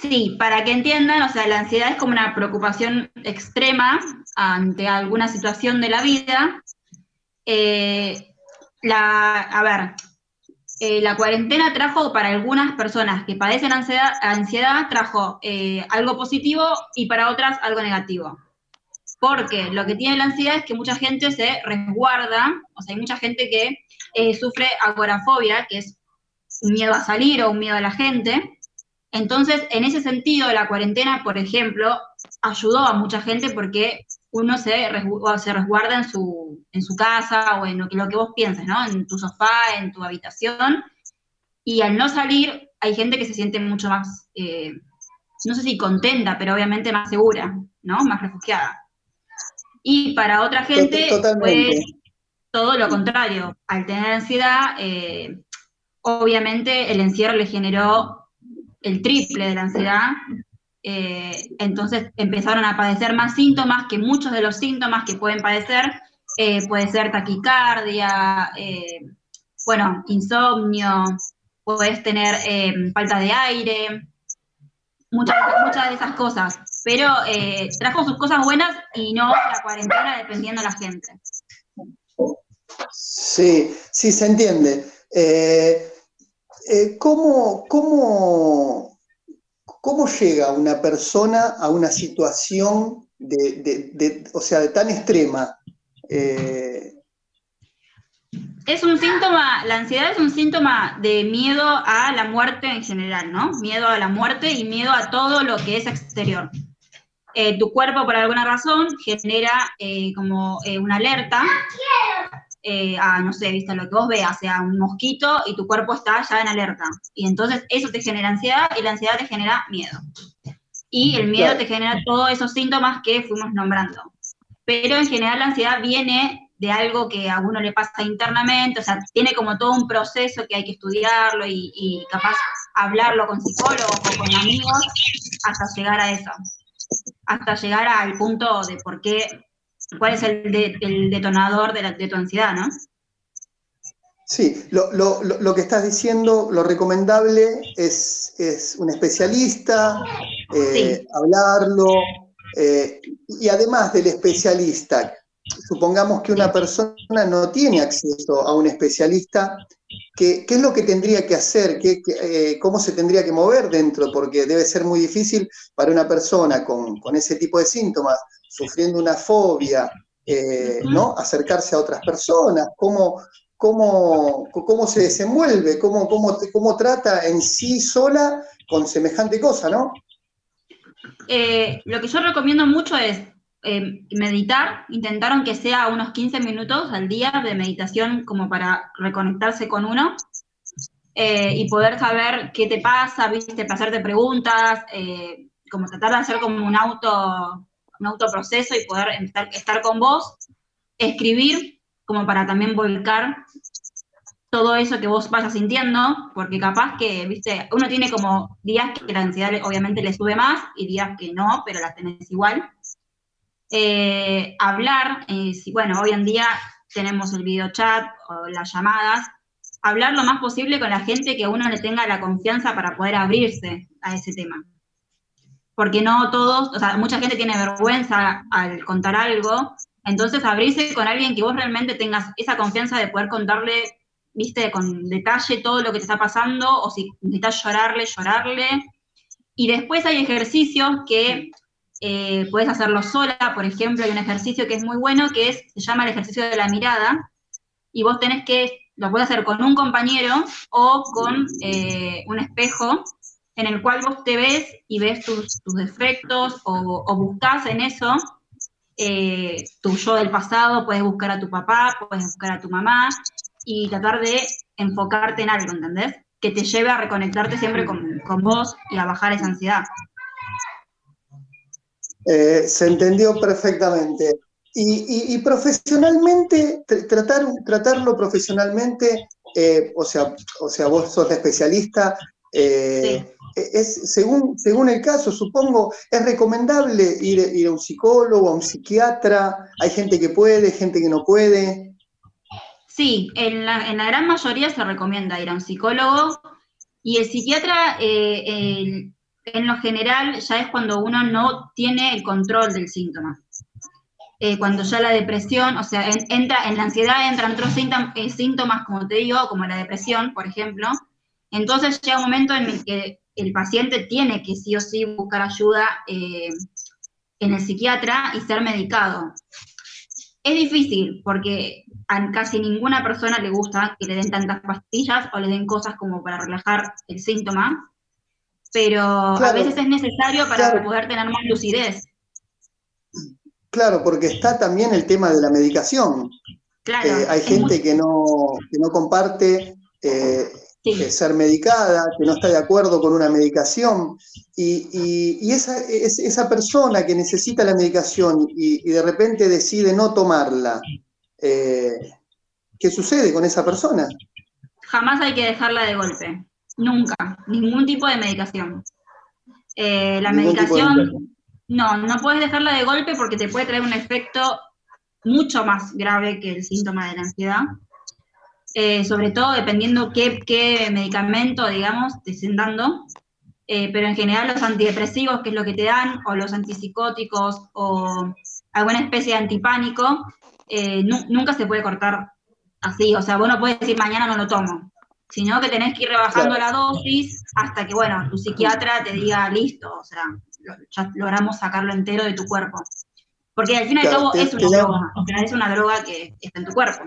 Sí, para que entiendan, o sea, la ansiedad es como una preocupación extrema ante alguna situación de la vida. Eh, la, a ver, eh, la cuarentena trajo para algunas personas que padecen ansiedad, ansiedad trajo eh, algo positivo y para otras algo negativo. Porque lo que tiene la ansiedad es que mucha gente se resguarda, o sea, hay mucha gente que sufre agorafobia, que es un miedo a salir o un miedo a la gente. Entonces, en ese sentido, la cuarentena, por ejemplo, ayudó a mucha gente porque uno se, se resguarda en su, en su casa o en lo que, lo que vos pienses, ¿no? En tu sofá, en tu habitación. Y al no salir, hay gente que se siente mucho más, eh, no sé si contenta, pero obviamente más segura, ¿no? Más refugiada. Y para otra gente, Totalmente. pues, todo lo contrario. Al tener ansiedad, eh, obviamente el encierro le generó el triple de la ansiedad. eh, entonces empezaron a padecer más síntomas, que muchos de los síntomas que pueden padecer eh, puede ser taquicardia, eh, bueno, insomnio, puedes tener falta de aire, muchas, muchas de esas cosas. Pero trajo sus cosas buenas y no la cuarentena dependiendo de la gente. Sí, sí, se entiende. Eh, ¿cómo, cómo, cómo llega una persona a una situación de, o sea, tan extrema? Eh, Es un síntoma, la ansiedad es un síntoma de miedo a la muerte en general, ¿no? Miedo a la muerte y miedo a todo lo que es exterior. Eh, tu cuerpo, por alguna razón, genera como una alerta eh, a, no sé, viste, lo que vos veas, sea un mosquito y tu cuerpo está ya en alerta. Y entonces eso te genera ansiedad y la ansiedad te genera miedo. Y el miedo Claro. te genera todos esos síntomas que fuimos nombrando. Pero en general la ansiedad viene de algo que a uno le pasa internamente, o sea, tiene como todo un proceso que hay que estudiarlo y, y capaz hablarlo con psicólogos o con amigos hasta llegar a eso. hasta llegar al punto de por qué, cuál es el, de- el detonador de, la- de tu ansiedad, ¿no? Sí, lo, lo- lo- lo que estás diciendo, lo recomendable es, es un especialista, eh, hablarlo, eh, y además del especialista, supongamos que una persona no tiene acceso a un especialista, ¿qué, qué es lo que tendría que hacer? ¿Qué, qué, eh, ¿Cómo se tendría que mover dentro? Porque debe ser muy difícil para una persona con, con ese tipo de síntomas, sufriendo una fobia, eh, ¿no? Acercarse a otras personas, ¿cómo, cómo, cómo se desenvuelve, cómo, cómo, cómo trata en sí sola con semejante cosa, ¿no? Eh, lo que yo recomiendo mucho es eh, meditar, intentar aunque sea unos 15 minutos al día de meditación como para reconectarse con uno eh, y poder saber qué te pasa, viste, para hacerte preguntas, eh, como tratar de hacer como un auto, un autoproceso y poder estar, estar con vos, escribir como para también volcar todo eso que vos vayas sintiendo, porque capaz que, viste, uno tiene como días que la ansiedad obviamente le sube más y días que no, pero las tenés igual. Eh, hablar, eh, bueno, hoy en día tenemos el video chat o las llamadas, hablar lo más posible con la gente que uno le tenga la confianza para poder abrirse a ese tema. Porque no todos, o sea, mucha gente tiene vergüenza al contar algo, entonces abrirse con alguien que vos realmente tengas esa confianza de poder contarle viste, con detalle todo lo que te está pasando, o si necesitas llorarle, llorarle. Y después hay ejercicios que eh, puedes hacerlo sola, por ejemplo, hay un ejercicio que es muy bueno, que es, se llama el ejercicio de la mirada, y vos tenés que, lo puedes hacer con un compañero o con eh, un espejo, en el cual vos te ves y ves tus, tus defectos o, o buscas en eso eh, tu yo del pasado, puedes buscar a tu papá, puedes buscar a tu mamá, y tratar de enfocarte en algo, ¿entendés? Que te lleve a reconectarte siempre con, con vos y a bajar esa ansiedad. Eh, se entendió perfectamente. Y, y- y profesionalmente, tr- tratar, tratarlo profesionalmente, eh, o, sea, o sea, vos sos la especialista, eh, es, según, según el caso, supongo, es recomendable ir, ir a un psicólogo, a un psiquiatra, hay gente que puede, gente que no puede. Sí, en la, en la gran mayoría se recomienda ir a un psicólogo y el psiquiatra, eh, en lo general, ya es cuando uno no tiene el control del síntoma. Eh, cuando ya la depresión, o sea, en- entra en la ansiedad entran otros síntom- eh, síntomas, como te digo, como la depresión, por ejemplo. Entonces llega un momento en el que el paciente tiene que sí o sí buscar ayuda eh, en el psiquiatra y ser medicado. Es difícil porque a casi ninguna persona le gusta que le den tantas pastillas o le den cosas como para relajar el síntoma, pero a veces es necesario para Claro. poder tener más lucidez. Claro, porque está también el tema de la medicación. Claro, Eh, hay gente muy- que no, que no comparte eh, eh, ser medicada, que no está de acuerdo con una medicación, y, y- y esa, es- esa persona que necesita la medicación y, y de repente decide no tomarla, eh, ¿qué sucede con esa persona? jamás hay que dejarla de golpe, nunca, ningún tipo de medicación. Eh, la medicación. no, no puedes dejarla de golpe porque te puede traer un efecto mucho más grave que el síntoma de la ansiedad. Eh, sobre todo dependiendo qué, qué medicamento, digamos, te estén dando. Eh, pero en general los antidepresivos, que es lo que te dan, o los antipsicóticos, o alguna especie de antipánico, eh, nu- nunca se puede cortar así. O sea, vos no puedes decir mañana no lo tomo, sino que tenés que ir rebajando la dosis hasta que, bueno, tu psiquiatra te diga listo, o sea, lo- ya logramos sacarlo entero de tu cuerpo. Porque al fin y al Claro, cabo te- es una droga, o sea, es una droga que está en tu cuerpo.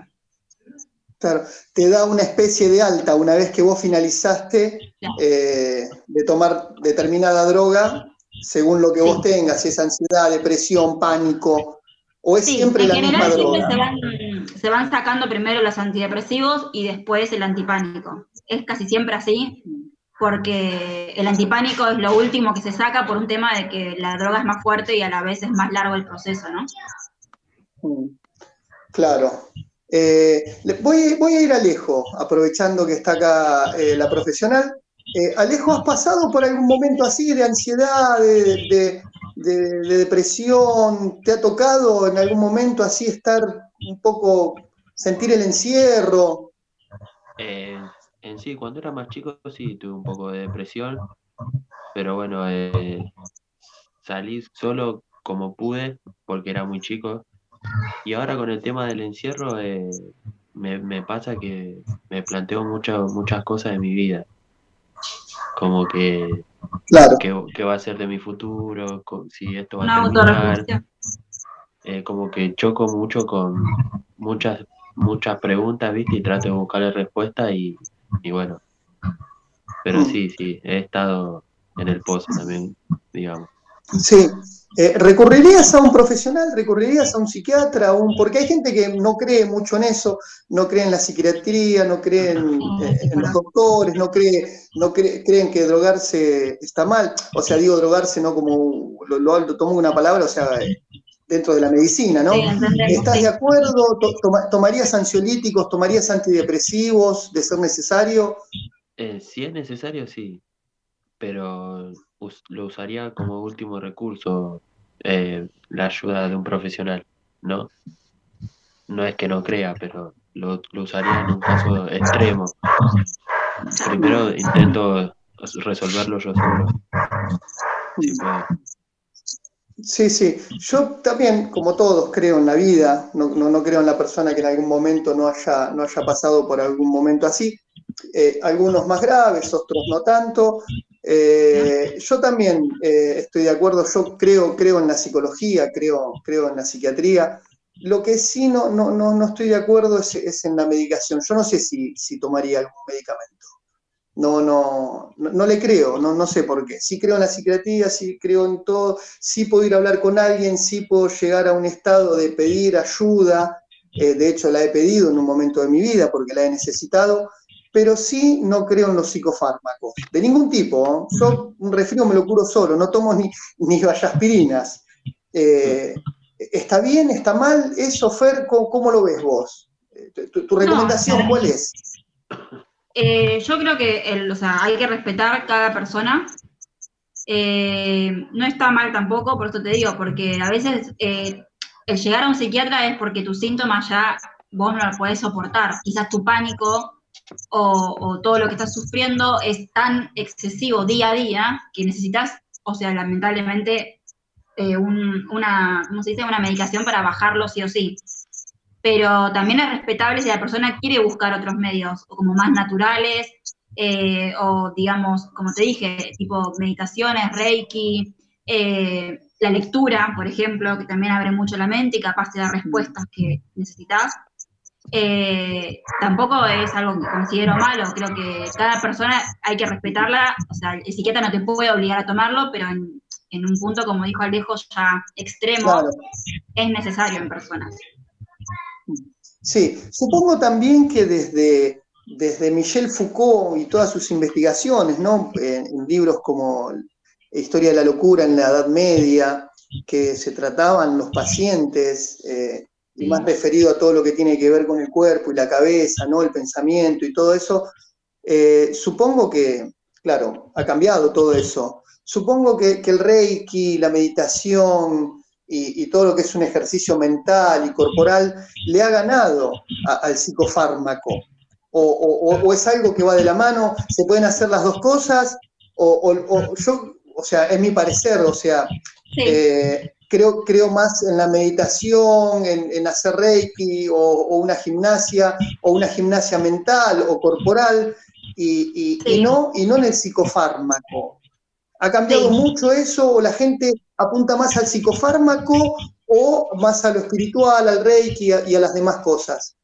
Claro, te da una especie de alta una vez que vos finalizaste eh, de tomar determinada droga, según lo que vos tengas, si es ansiedad, depresión, pánico, o es Sí, siempre en la misma general siempre droga. se van, se van sacando primero los antidepresivos y después el antipánico. Es casi siempre así, porque el antipánico es lo último que se saca por un tema de que la droga es más fuerte y a la vez es más largo el proceso, ¿no? Mm, Claro. Eh, voy, voy a ir a Alejo, aprovechando que está acá eh, la profesional. Eh, Alejo, ¿has pasado por algún momento así de ansiedad, de, de- de, de depresión? ¿Te ha tocado en algún momento así estar un poco, sentir el encierro? En sí, cuando era más chico sí tuve un poco de depresión, pero bueno, salí solo como pude porque era muy chico. Y ahora con el tema del encierro eh, me, me pasa que me planteo muchas muchas cosas de mi vida. Como que Claro. qué, qué va a ser de mi futuro, si esto va Una a terminar. Eh, como que choco mucho con muchas muchas preguntas, ¿viste? Y trato de buscarle respuesta y, y bueno. Pero sí, sí, he estado en el pozo también, digamos. Sí. Eh, ¿Recurrirías a un profesional? ¿Recurrirías a un psiquiatra? a un- Porque hay gente que no cree mucho en eso, no cree en la psiquiatría, no cree en, eh, en los doctores, no cree, no cree- creen que drogarse está mal. O sea, digo drogarse no como lo, lo, lo tomo una palabra, o sea, eh, dentro de la medicina, ¿no? Sí, ¿Estás sí. de acuerdo? To- toma- ¿Tomarías ansiolíticos? ¿Tomarías antidepresivos de ser necesario? Eh, si es necesario, sí, pero lo usaría como último recurso, eh, la ayuda de un profesional, ¿no? No es que no crea, pero lo, usaría en un caso extremo. Primero intento resolverlo yo solo. Sí, sí. Yo también, como todos, creo en la vida, no, no, no creo en la persona que en algún momento no haya, no haya pasado por algún momento así. Eh, algunos más graves, otros no tanto. Eh, yo también eh, estoy de acuerdo, yo creo, creo en la psicología, creo, creo en la psiquiatría. Lo que sí no, no, no, no estoy de acuerdo es, es en la medicación. Yo no sé si, si tomaría algún medicamento. No, no, no, le creo, no, no sé por qué. Sí creo en la psiquiatría, sí creo en todo, sí puedo ir a hablar con alguien, sí puedo llegar a un estado de pedir ayuda. eh, de hecho, la he pedido en un momento de mi vida porque la he necesitado, pero sí no creo en los psicofármacos, de ningún tipo. ¿eh? Yo un resfrío me lo curo solo, no tomo ni, ni vallaspirinas. Eh, ¿Está bien? ¿Está mal? ¿Eso, Fer? ¿Cómo, cómo lo ves vos? Eh, ¿Tu, recomendación No, cuál es? Eh, yo creo que el- o sea, hay que respetar cada persona. Eh, no está mal tampoco, por eso te digo, porque a veces eh, el llegar a un psiquiatra es porque tus síntomas ya vos no lo podés soportar. Quizás tu pánico o, o todo lo que estás sufriendo es tan excesivo día a día que necesitas, o sea, lamentablemente, eh, un- una, ¿cómo se dice? una medicación para bajarlo sí o sí pero también es respetable si la persona quiere buscar otros medios, o como más naturales, eh, o digamos, como te dije, tipo meditaciones, reiki, eh, la lectura, por ejemplo, que también abre mucho la mente y capaz te da respuestas que necesitas. Eh, tampoco es algo que considero malo, creo que cada persona hay que respetarla, o sea, el psiquiatra no te puede obligar a tomarlo, pero en, en un punto, como dijo Alejo, ya extremo, Claro. es necesario en personas. Sí, supongo también que desde, desde Michel Foucault y todas sus investigaciones, ¿no? En, en libros como Historia de la locura en la Edad Media, que se trataban los pacientes, eh, y más referido a todo lo que tiene que ver con el cuerpo y la cabeza, ¿no? El pensamiento y todo eso, eh, supongo que, claro, ha cambiado todo eso. Supongo que, que el reiki, la meditación y, y todo lo que es un ejercicio mental y corporal le ha ganado a- al psicofármaco. O, o- es algo que va de la mano, se pueden hacer las dos cosas, o, o- o yo, o sea, es mi parecer, o sea, Sí. eh, creo, creo más en la meditación, en, en hacer reiki o, o una gimnasia, o una gimnasia mental o corporal, y, y- no, y no en el psicofármaco. ¿Ha cambiado Sí. mucho eso o la gente apunta más al psicofármaco o más a lo espiritual, al reiki y a, y a las demás cosas?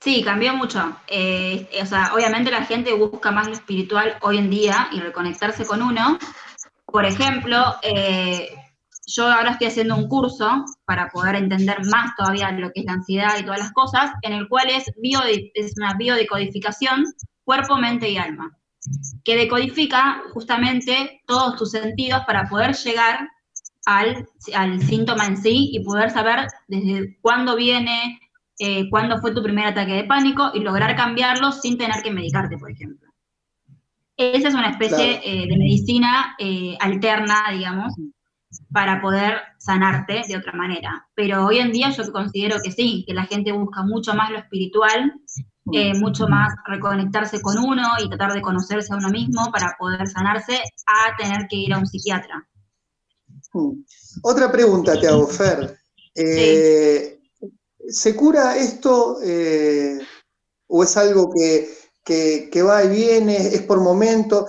Sí, cambió mucho. Eh, o sea, obviamente la gente busca más lo espiritual hoy en día y reconectarse con uno. Por ejemplo, eh, yo ahora estoy haciendo un curso para poder entender más todavía lo que es la ansiedad y todas las cosas, en el cual es, bio, es una biodecodificación, cuerpo, mente y alma, que decodifica justamente todos tus sentidos para poder llegar al, al síntoma en sí y poder saber desde cuándo viene, eh, cuándo fue tu primer ataque de pánico y lograr cambiarlo sin tener que medicarte, por ejemplo. Esa es una especie Claro. eh, de medicina eh, alterna, digamos, para poder sanarte de otra manera. Pero hoy en día yo considero que sí, que la gente busca mucho más lo espiritual, eh, mucho más reconectarse con uno y tratar de conocerse a uno mismo para poder sanarse a tener que ir a un psiquiatra. Otra pregunta te hago, Fer. Eh, ¿Se cura esto eh, o es algo que, que- que va y viene, es por momento?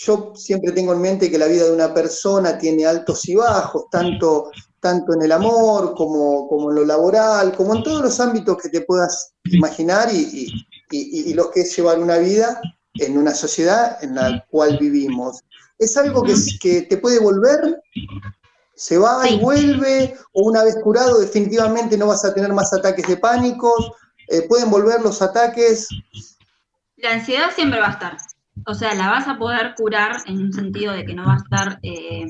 Yo siempre tengo en mente que la vida de una persona tiene altos y bajos, tanto, tanto en el amor como, como en lo laboral, como en todos los ámbitos que te puedas imaginar y, y- y- y los que es llevar una vida en una sociedad en la cual vivimos. ¿Es algo que, que te puede volver? ¿Se va y vuelve? ¿O una vez curado definitivamente no vas a tener más ataques de pánicos? Eh, ¿Pueden volver los ataques? La ansiedad siempre va a estar. O sea, la vas a poder curar en un sentido de que no va a estar eh,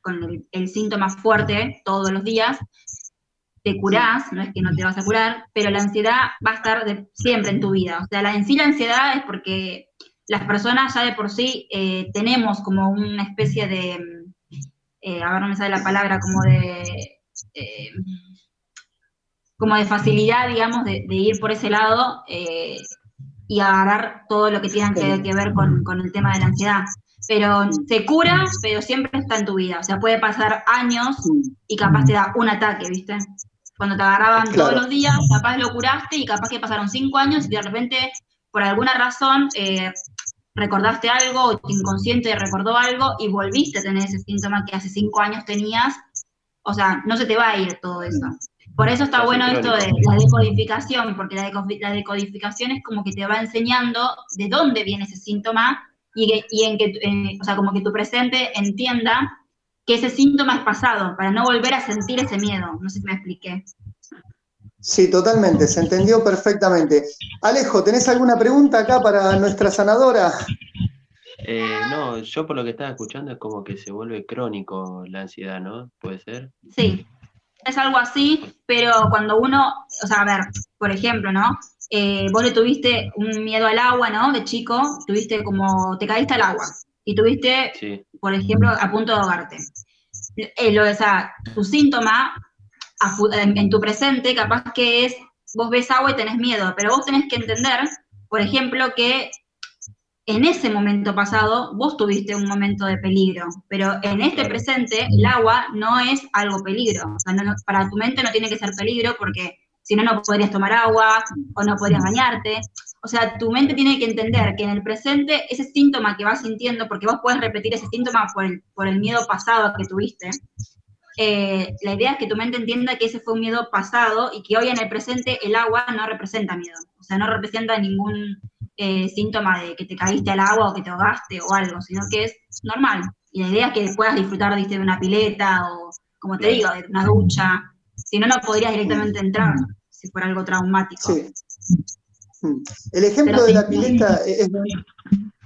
con el, síntoma fuerte todos los días. Te curás, no es que no te vas a curar, pero la ansiedad va a estar siempre en tu vida. O sea, la, en sí la ansiedad es porque las personas ya de por sí eh, tenemos como una especie de, mm, eh, a ver, no me sale la palabra, como de... eh, como de facilidad, digamos, de, ir por ese lado y agarrar todo lo que tiene que, que ver con, con el tema de la ansiedad. Pero se cura, pero siempre está en tu vida. O sea, puede pasar años y capaz te da un ataque, ¿viste? Cuando te agarraban Claro. todos los días, capaz lo curaste y capaz que pasaron cinco años y de repente, por alguna razón, eh, recordaste algo o tu inconsciente recordó algo y volviste a tener ese síntoma que hace cinco años tenías. O sea, no se te va a ir todo eso. Por eso está bueno esto de la decodificación, porque la, deco- la decodificación es como que te va enseñando de dónde viene ese síntoma y, que- y en que, eh, o sea, como que tu presente entienda que ese síntoma es pasado, para no volver a sentir ese miedo. No sé si me expliqué. Sí, totalmente, se entendió perfectamente. Alejo, ¿tenés alguna pregunta acá para nuestra sanadora? Eh, no, yo por lo que estaba escuchando es como que se vuelve crónico la ansiedad, ¿no? ¿Puede ser? Sí, es algo así, pero cuando uno, o sea, a ver, por ejemplo, ¿no? Eh, vos le tuviste un miedo al agua, ¿no? De chico, tuviste como, te caíste al agua y tuviste, Sí, por ejemplo, a punto de ahogarte. Eh, lo, o sea, tu síntoma en tu presente capaz que es, vos ves agua y tenés miedo, pero vos tenés que entender, por ejemplo, que en ese momento pasado vos tuviste un momento de peligro, pero en este presente el agua no es algo peligro. O sea, no- no- para tu mente no tiene que ser peligro porque si no, no podrías tomar agua o no podrías bañarte. O sea, tu mente tiene que entender que en el presente ese síntoma que vas sintiendo, porque vos puedes repetir ese síntoma por el, por el miedo pasado que tuviste, eh, la idea es que tu mente entienda que ese fue un miedo pasado y que hoy en el presente el agua no representa miedo. O sea, no representa ningún eh, síntoma de que te caíste al agua o que te ahogaste o algo, sino que es normal. Y la idea es que puedas disfrutar ¿viste, de una pileta o, como te digo, de una ducha. Si no, no podrías directamente entrar si fuera algo traumático. Sí. Mm. El ejemplo Pero de sí. la pileta es,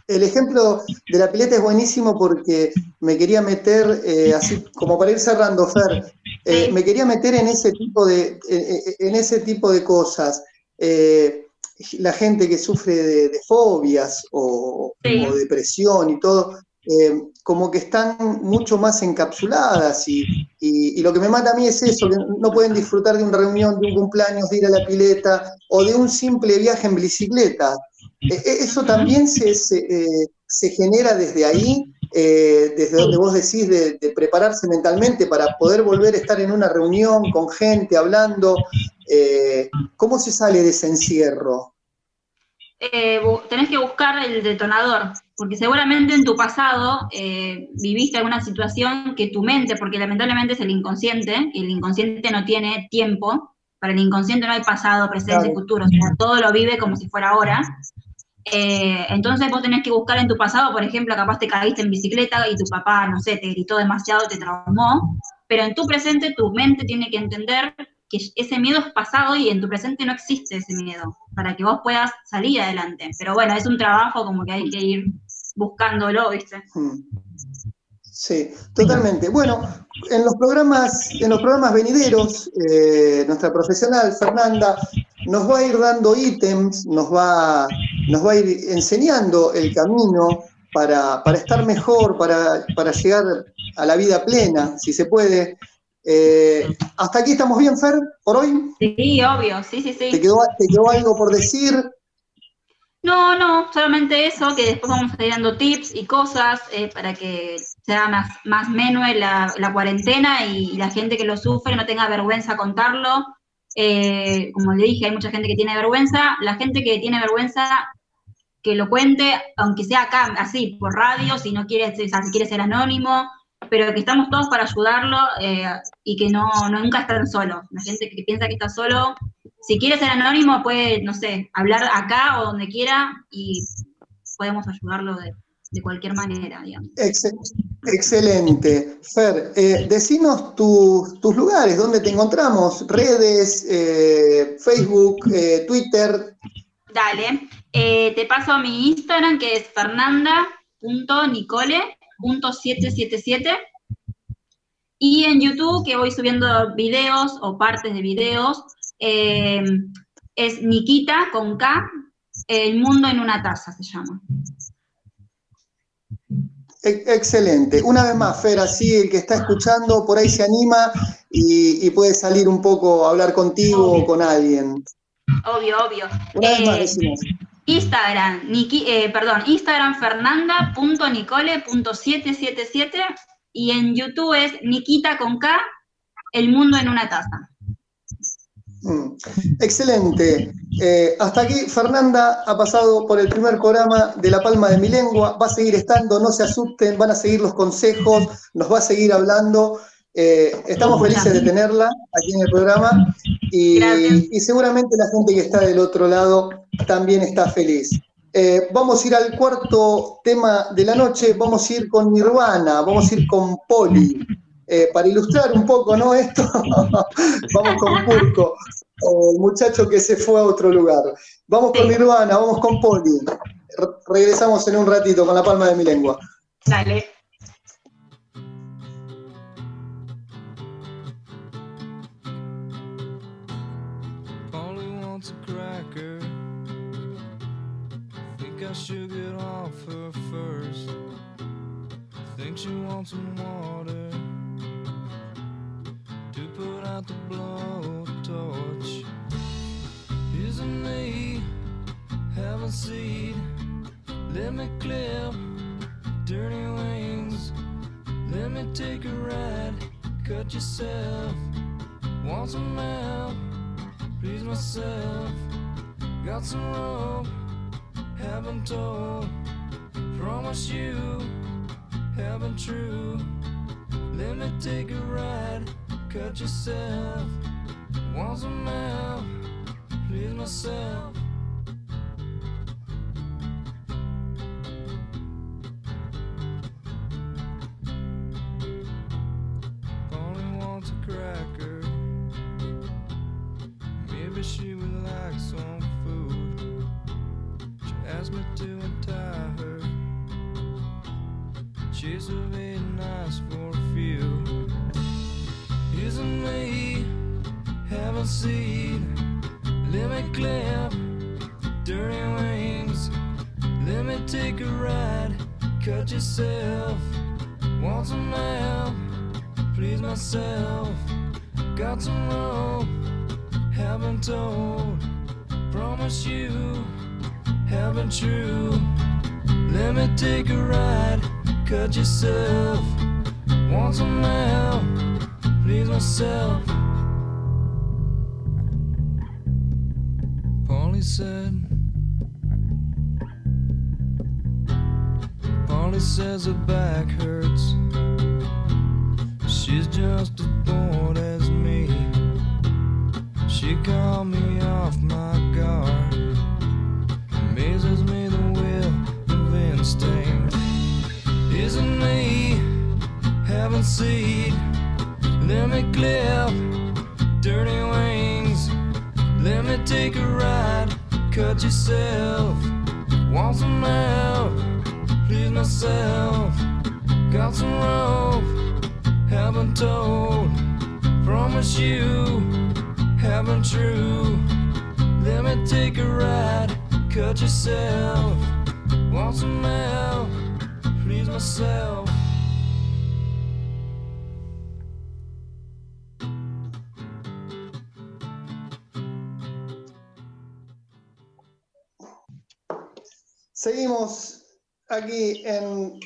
el ejemplo de la pileta es buenísimo porque me quería meter, eh, así como para ir cerrando, Fer, eh, me quería meter en ese tipo de, en ese tipo de cosas. Eh, la gente que sufre de, de fobias o, Sí. o depresión y todo, eh, como que están mucho más encapsuladas y, y- y lo que me mata a mí es eso, que no pueden disfrutar de una reunión, de un cumpleaños, de ir a la pileta o de un simple viaje en bicicleta. Eh, eh, eso también se, se, eh, se genera desde ahí, eh, desde donde vos decís de, de prepararse mentalmente para poder volver a estar en una reunión con gente, hablando. ¿Cómo se sale de ese encierro? Eh, tenés que buscar el detonador, porque seguramente en tu pasado eh, viviste alguna situación que tu mente, porque lamentablemente es el inconsciente, y el inconsciente no tiene tiempo, para el inconsciente no hay pasado, presente y Claro. futuro, o sea, todo lo vive como si fuera ahora. Eh, entonces vos tenés que buscar en tu pasado, por ejemplo, capaz te caíste en bicicleta y tu papá, no sé, te gritó demasiado, te traumó, pero en tu presente tu mente tiene que entender que ese miedo es pasado y en tu presente no existe ese miedo, para que vos puedas salir adelante. Pero bueno, es un trabajo como que hay que ir buscándolo, ¿viste? Mm. Sí, totalmente. Bueno, en los programas, en los programas venideros, eh, nuestra profesional Fernanda nos va a ir dando ítems, nos va, nos va a ir enseñando el camino para, para estar mejor, para, para llegar a la vida plena, si se puede. Eh, ¿Hasta aquí estamos bien, Fer, por hoy? Sí, obvio, sí, sí, ¿Te sí. quedó, te quedó algo por decir? No, no, solamente eso, que después vamos a ir dando tips y cosas eh, para que sea más, más menue la, la cuarentena y, y la gente que lo sufre no tenga vergüenza contarlo. Eh, como le dije, hay mucha gente que tiene vergüenza. La gente que tiene vergüenza, que lo cuente, aunque sea acá, así, por radio, si no quiere, o sea, si quiere ser anónimo, pero que estamos todos para ayudarlo eh, y que no, no nunca están solos. La gente que piensa que está solo, si quiere ser anónimo, puede, no sé, hablar acá o donde quiera y podemos ayudarlo de, de cualquier manera, digamos. Ex- excelente. Fer, eh, decinos tus, tus lugares, dónde te encontramos, redes, eh, Facebook, eh, Twitter. Dale, te paso mi Instagram que es fernanda.nicole.777 y en YouTube que voy subiendo videos o partes de videos eh, es Nikita con K, El mundo en una taza se llama. Excelente. Una vez más, Fer, así el que está escuchando por ahí se anima y, y puede salir un poco a hablar contigo o con alguien. Obvio, obvio. Una vez más Eh, decimos. Instagram, Niki, eh, perdón, Instagram fernanda.nicole.777 y en YouTube es Nikita con K, El mundo en una taza. Mm, Excelente. Eh, hasta aquí, Fernanda ha pasado por el primer programa de La Palma de mi Lengua. Va a seguir estando, no se asusten, van a seguir los consejos, nos va a seguir hablando. Eh, estamos felices de tenerla aquí en el programa y, seguramente la gente que está del otro lado también está feliz. Eh, vamos a ir al cuarto tema de la noche, vamos a ir con Nirvana, vamos a ir con Poli. Eh, para ilustrar un poco, ¿no? Esto, vamos con Purco, el muchacho que se fue a otro lugar. Vamos con. Nirvana, vamos con Poli. Re- regresamos en un ratito con la palma de mi lengua. Dale. Wants some water to put out the blowtorch. Isn't me have a seed? Let me clip dirty wings. Let me take a ride. Cut yourself. Want some help? please myself. Got some rope, haven't told. Promise you, haven't true. Let me take a ride, cut yourself. Once a help, please myself. Aquí en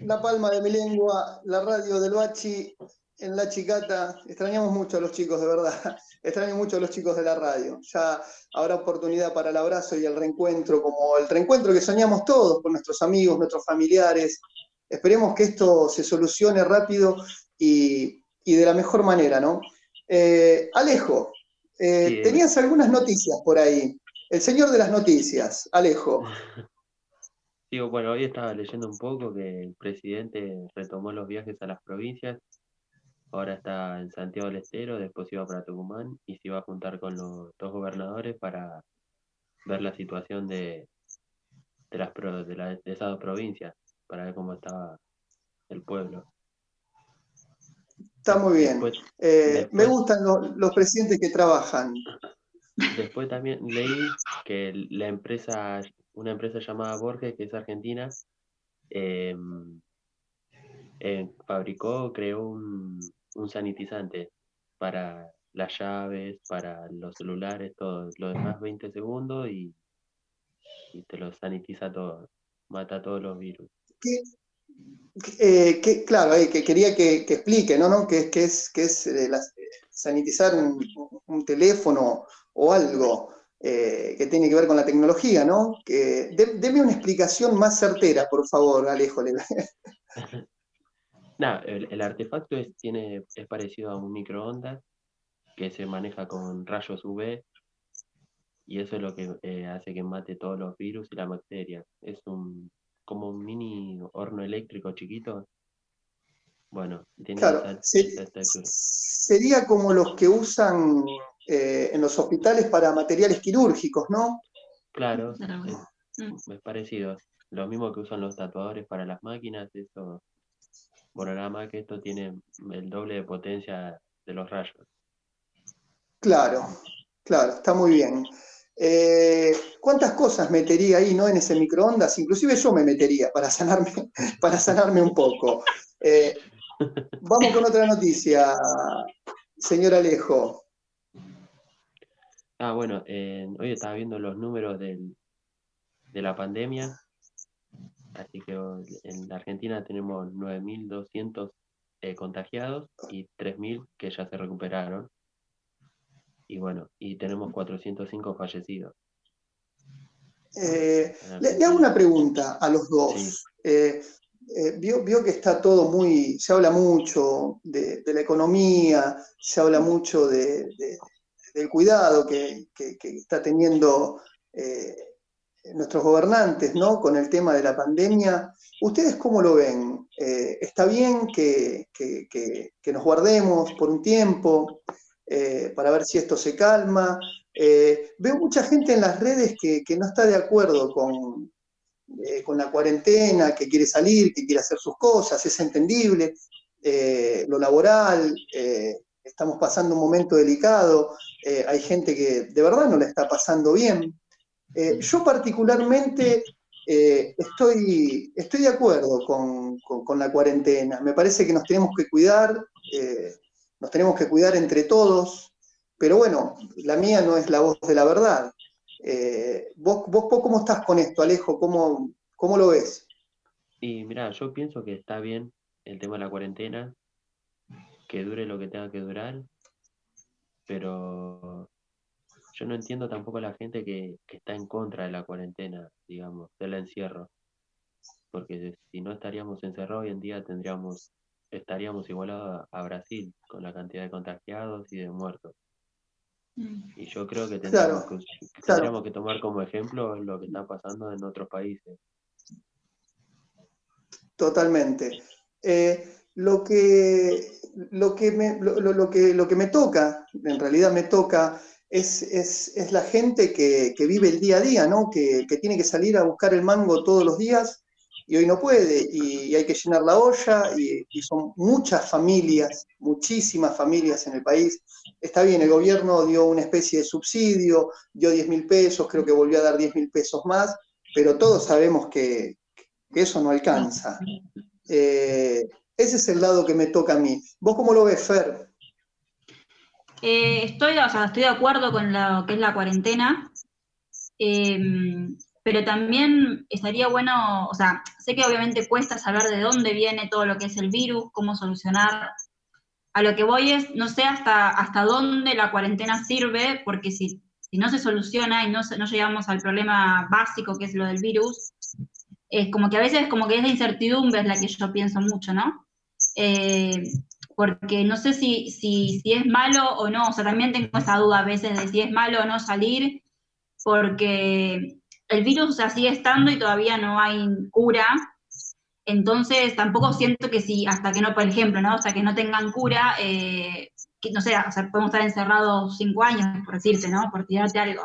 La Palma de mi Lengua, la radio del Bachi, en La Chicata. Extrañamos mucho a los chicos, de verdad. Extraño mucho a los chicos de la radio. Ya habrá oportunidad para el abrazo y el reencuentro, como el reencuentro que soñamos todos con nuestros amigos, nuestros familiares. Esperemos que esto se solucione rápido y, y de la mejor manera, ¿no? Eh, Alejo, eh, tenías algunas noticias por ahí. El señor de las noticias, Alejo. Digo, bueno, hoy estaba leyendo un poco que el presidente retomó los viajes a las provincias. Ahora está en Santiago del Estero, después iba para Tucumán y se iba a juntar con los dos gobernadores para ver la situación de, de, las, de, la- de esas dos provincias, para ver cómo estaba el pueblo. Está muy bien. Después, Eh, después- me gustan los, los presidentes que trabajan. Después también leí que la empresa, una empresa llamada Borges, que es argentina, eh, eh, fabricó, creó un, un sanitizante para las llaves, para los celulares, todo. Lo dejas 20 segundos y, y te lo sanitiza todo, mata todos los virus. Que, eh, claro, eh, que quería que, que explique, ¿no? ¿no? Que es, que es eh, las- sanitizar un teléfono o algo eh, que tiene que ver con la tecnología, ¿no? Que, de- deme una explicación más certera, por favor, Alejo. Nada, el, el artefacto es, tiene, es parecido a un microondas que se maneja con rayos UV y eso es lo que eh, hace que mate todos los virus y las bacterias. Es un como un mini horno eléctrico chiquito. Bueno, tiene Claro, esa, se- esa textura. sería como los que usan eh, en los hospitales para materiales quirúrgicos, ¿no? Claro, Claro. es, Mm. es parecido. Lo mismo que usan los tatuadores para las máquinas, eso. Bueno, nada más que esto tiene el doble de potencia de los rayos. Claro, claro, está muy bien. Eh, ¿cuántas cosas metería ahí, no, en ese microondas? Inclusive yo me metería para sanarme, para sanarme un poco. Eh, vamos con otra noticia, señor Alejo. Ah, bueno, eh, hoy estaba viendo los números del, de la pandemia, así que en la Argentina tenemos 9.200 eh, contagiados y 3.000 que ya se recuperaron. Y bueno, y tenemos 405 fallecidos. Eh, le, le hago una pregunta a los Sí. dos. Eh, eh, vio, vio que está todo muy, se habla mucho de, de la economía, se habla mucho de, de- del cuidado que, que- está teniendo eh, nuestros gobernantes, ¿no? Con el tema de la pandemia. ¿Ustedes cómo lo ven? Eh, ¿está bien que, nos guardemos por un tiempo eh, para ver si esto se calma? Veo mucha gente en las redes que, no está de acuerdo con, la cuarentena, que quiere salir, que quiere hacer sus cosas, es entendible. Lo laboral, estamos pasando un momento delicado, eh, hay gente que de verdad no la está pasando bien. Eh, yo particularmente eh, estoy, estoy de acuerdo con, con- con la cuarentena. Me parece que nos tenemos que cuidar, nos tenemos que cuidar entre todos, pero bueno, la mía no es la voz de la verdad. Vos, vos, vos cómo estás con esto, Alejo? ¿Cómo, cómo lo ves? Y mira, yo pienso que está bien el tema de la cuarentena, que dure lo que tenga que durar, pero yo no entiendo tampoco a la gente que, que está en contra de la cuarentena, digamos, del encierro, porque si no estaríamos encerrados hoy en día tendríamos, estaríamos igualados a, a Brasil con la cantidad de contagiados y de muertos. Mm. Y yo creo que tendríamos, Claro, que, claro. tendríamos que tomar como ejemplo lo que está pasando en otros países. Totalmente. Eh, lo que, lo, que me, lo, lo- que, lo que me toca, en realidad me toca, es, es, es la gente que, que vive el día a día, ¿no? Que, que tiene que salir a buscar el mango todos los días y hoy no puede, y, hay que llenar la olla, y, y son muchas familias, muchísimas familias en el país. Está bien, el gobierno dio una especie de subsidio, dio 10 mil pesos, creo que volvió a dar 10 mil pesos más, pero todos sabemos que, que eso no alcanza. Eh, ese es el lado que me toca a mí. ¿Vos cómo lo ves, Fer? Eh, estoy, o sea, estoy de acuerdo con lo que es la cuarentena, eh, pero también estaría bueno, o sea, sé que obviamente cuesta saber de dónde viene todo lo que es el virus, cómo solucionar. A lo que voy es, no sé hasta, hasta dónde la cuarentena sirve, porque si, si no se soluciona y no, no llegamos al problema básico que es lo del virus, es como que a veces como que esa incertidumbre es la que yo pienso mucho, ¿no? Eh, porque no sé si, si, si es malo o no, o sea, también tengo esa duda a veces de si es malo o no salir, porque el virus sigue estando y todavía no hay cura, entonces tampoco siento que si, hasta que no, por ejemplo, ¿no? Hasta que no tengan cura, eh, no sé, o sea, podemos estar encerrados cinco años, por decirte, ¿no? Por tirarte algo.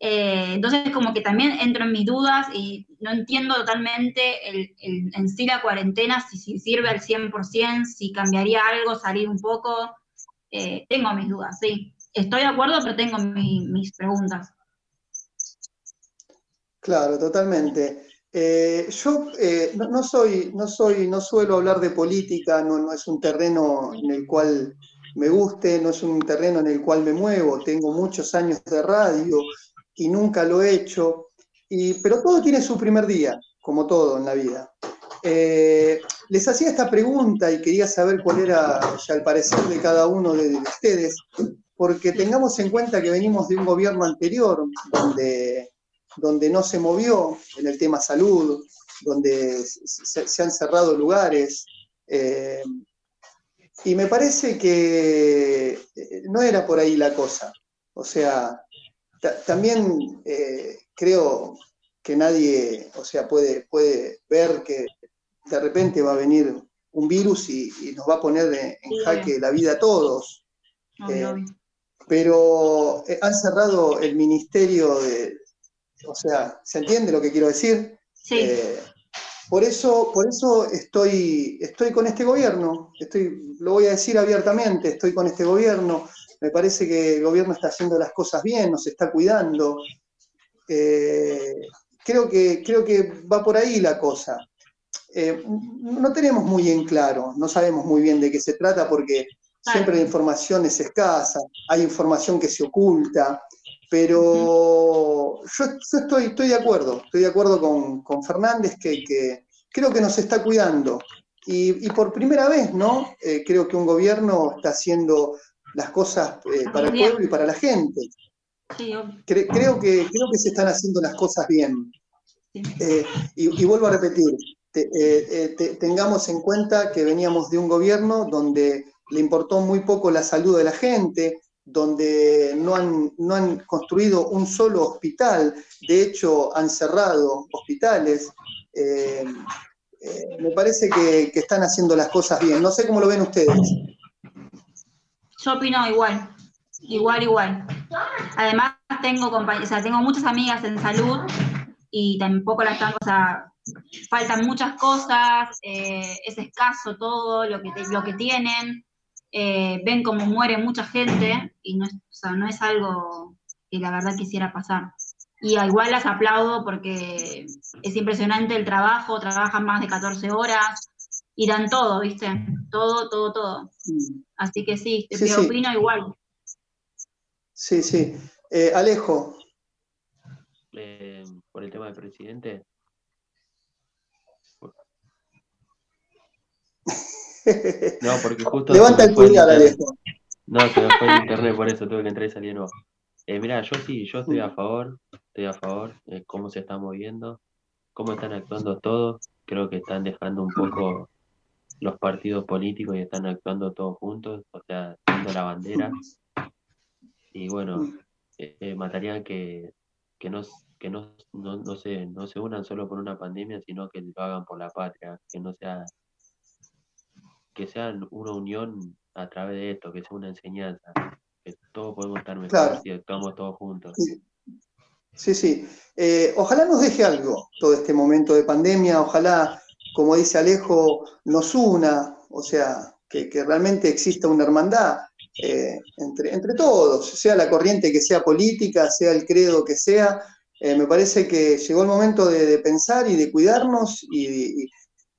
Eh, entonces, como que también entro en mis dudas y no entiendo totalmente el, el- en sí la cuarentena, si, si sirve al 100%, si cambiaría algo, salir un poco. Eh, tengo mis dudas, sí. Estoy de acuerdo, pero tengo mi- mis preguntas. Claro, totalmente. Eh, yo eh, no, no soy, no soy, no suelo hablar de política, no, no es un terreno en el cual me guste, no es un terreno en el cual me muevo. Tengo muchos años de radio y nunca lo he hecho. Y, pero todo tiene su primer día, como todo en la vida. Eh, les hacía esta pregunta y quería saber cuál era ya el parecer de cada uno de ustedes, porque tengamos en cuenta que venimos de un gobierno anterior donde donde no se movió en el tema salud, donde se, han cerrado lugares. eh, y me parece que eh, no era por ahí la cosa. O sea, también eh, creo que nadie, o sea, puede, puede ver que de repente va a venir un virus y, y nos va a poner en, en jaque la vida a todos. Eh, pero eh, han cerrado el ministerio de, o sea, ¿se entiende lo que quiero decir? Sí, Eh, por eso, por eso estoy, estoy con este gobierno, estoy, lo voy a decir abiertamente, estoy con este gobierno, me parece que el gobierno está haciendo las cosas bien, nos está cuidando. Eh, creo, que, creo que va por ahí la cosa. Eh, no tenemos muy en claro, no sabemos muy bien de qué se trata porque Claro. siempre la información es escasa, hay información que se oculta, pero yo, yo estoy, estoy de acuerdo, estoy de acuerdo con, con Fernández que, que creo que nos está cuidando. Y, y por primera vez, ¿no? Eh, creo que un gobierno está haciendo las cosas eh, para el pueblo y para la gente. sí, obvio. Cre- creo, que, creo que se están haciendo las cosas bien. Sí. Eh, y, y vuelvo a repetir, te- eh, te- tengamos en cuenta que veníamos de un gobierno donde le importó muy poco la salud de la gente, donde no han, no han construido un solo hospital, de hecho han cerrado hospitales. Me parece que, que están haciendo las cosas bien. No sé cómo lo ven ustedes. Yo opino igual, igual, igual. Además, tengo compañ- tengo muchas amigas en salud y tampoco las están, o sea, faltan muchas cosas, eh, es escaso todo lo que, te- lo que tienen, eh, ven cómo muere mucha gente y no es, o sea, no es algo que la verdad quisiera pasar. Y igual las aplaudo porque es impresionante el trabajo, trabajan más de 14 horas y dan todo, ¿viste? Todo, todo, todo. Así que sí, te Sí, sí. opino igual. Sí, sí. Eh, Alejo, Eh, por el tema del presidente. No, porque justo. levanta el pulgar. Alejo. No, se me fue el internet, por eso tuve que entrar y salir de nuevo. Eh, mira, yo sí, yo estoy a favor, estoy a favor de cómo se está moviendo, cómo están actuando todos. Creo que están dejando un poco los partidos políticos y están actuando todos juntos, o sea, siendo la bandera. Y bueno, eh, eh, matarían que, que, no, que no, no, no, se, no se unan solo por una pandemia, sino que lo hagan por la patria, que no sea, que sean una unión a través de esto, que sea una enseñanza, que todos podemos estar mejor Claro. si actuamos todos juntos. Sí, sí. Eh, ojalá nos deje algo todo este momento de pandemia, ojalá, como dice Alejo, nos una, o sea, que, que realmente exista una hermandad eh, entre, entre todos, sea la corriente que sea política, sea el credo que sea, Eh, me parece que llegó el momento de, de pensar y de cuidarnos y, y-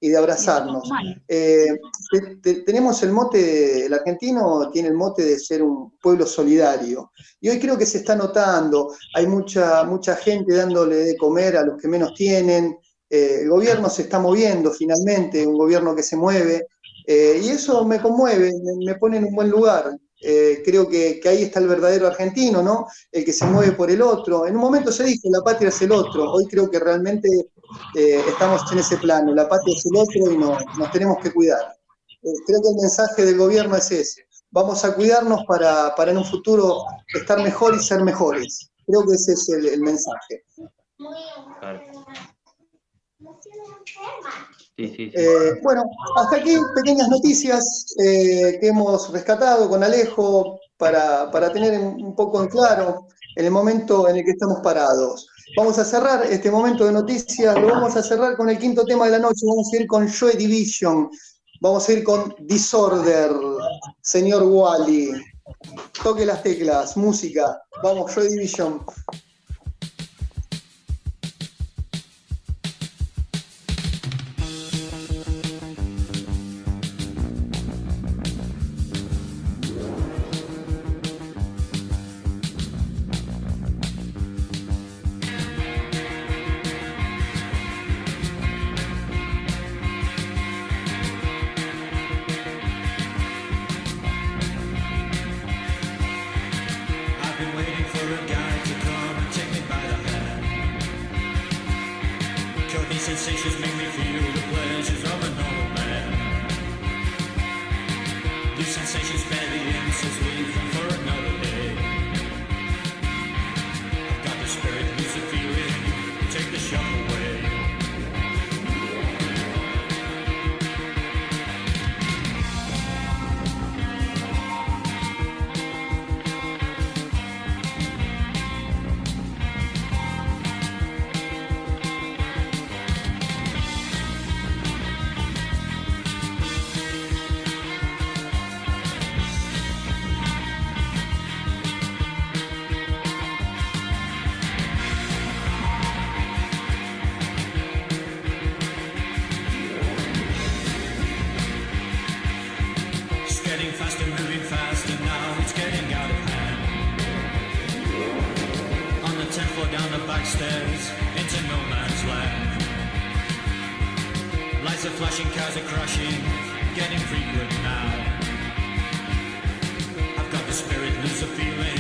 y de abrazarnos. Eh, te- te- tenemos el mote, el argentino tiene el mote de ser un pueblo solidario. Y hoy creo que se está notando, hay mucha, mucha gente dándole de comer a los que menos tienen, eh, el gobierno se está moviendo finalmente, un gobierno que se mueve, eh, y eso me conmueve, me, me pone en un buen lugar. Eh, creo que, que ahí está el verdadero argentino, ¿no? El que se mueve por el otro. En un momento se dijo, la patria es el otro. Hoy creo que realmente eh, estamos en ese plano. La patria es el otro y no- nos tenemos que cuidar. Eh, creo que el mensaje del gobierno es ese. Vamos a cuidarnos para, para en un futuro estar mejor y ser mejores. Creo que ese es el, el mensaje. Claro. Eh, bueno, hasta aquí pequeñas noticias eh, que hemos rescatado con Alejo para, para tener un un poco en claro en el momento en el que estamos parados. Vamos a cerrar este momento de noticias, lo vamos a cerrar con el quinto tema de la noche, vamos a ir con Joy Division, vamos a ir con Disorder, señor Wally. Toque las teclas, música, vamos, Joy Division. Stairs, into no man's land. Lights are flashing, cars are crashing, getting frequent now. I've got the spirit, lose the feeling,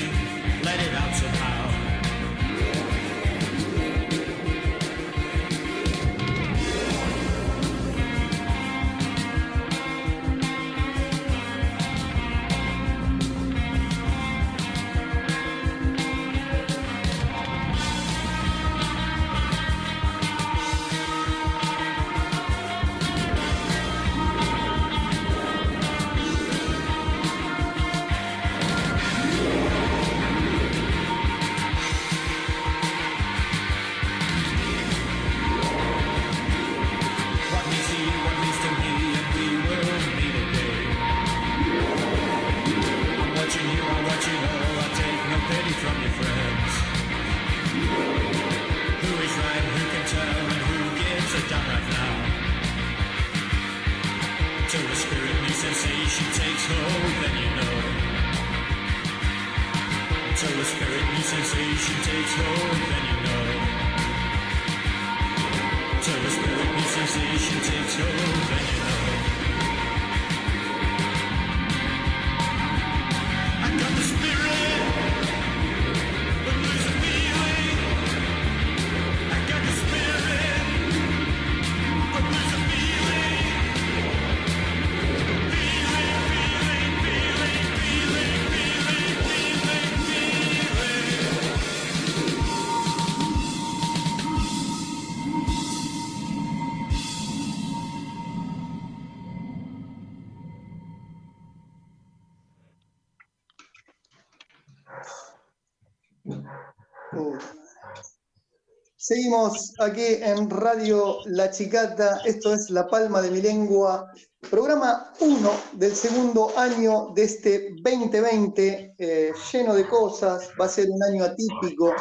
Seguimos aquí en Radio La Chicata, esto es La Palma de mi Lengua, programa 1 del segundo año de este 2020, eh, lleno de cosas, va a ser un año atípico,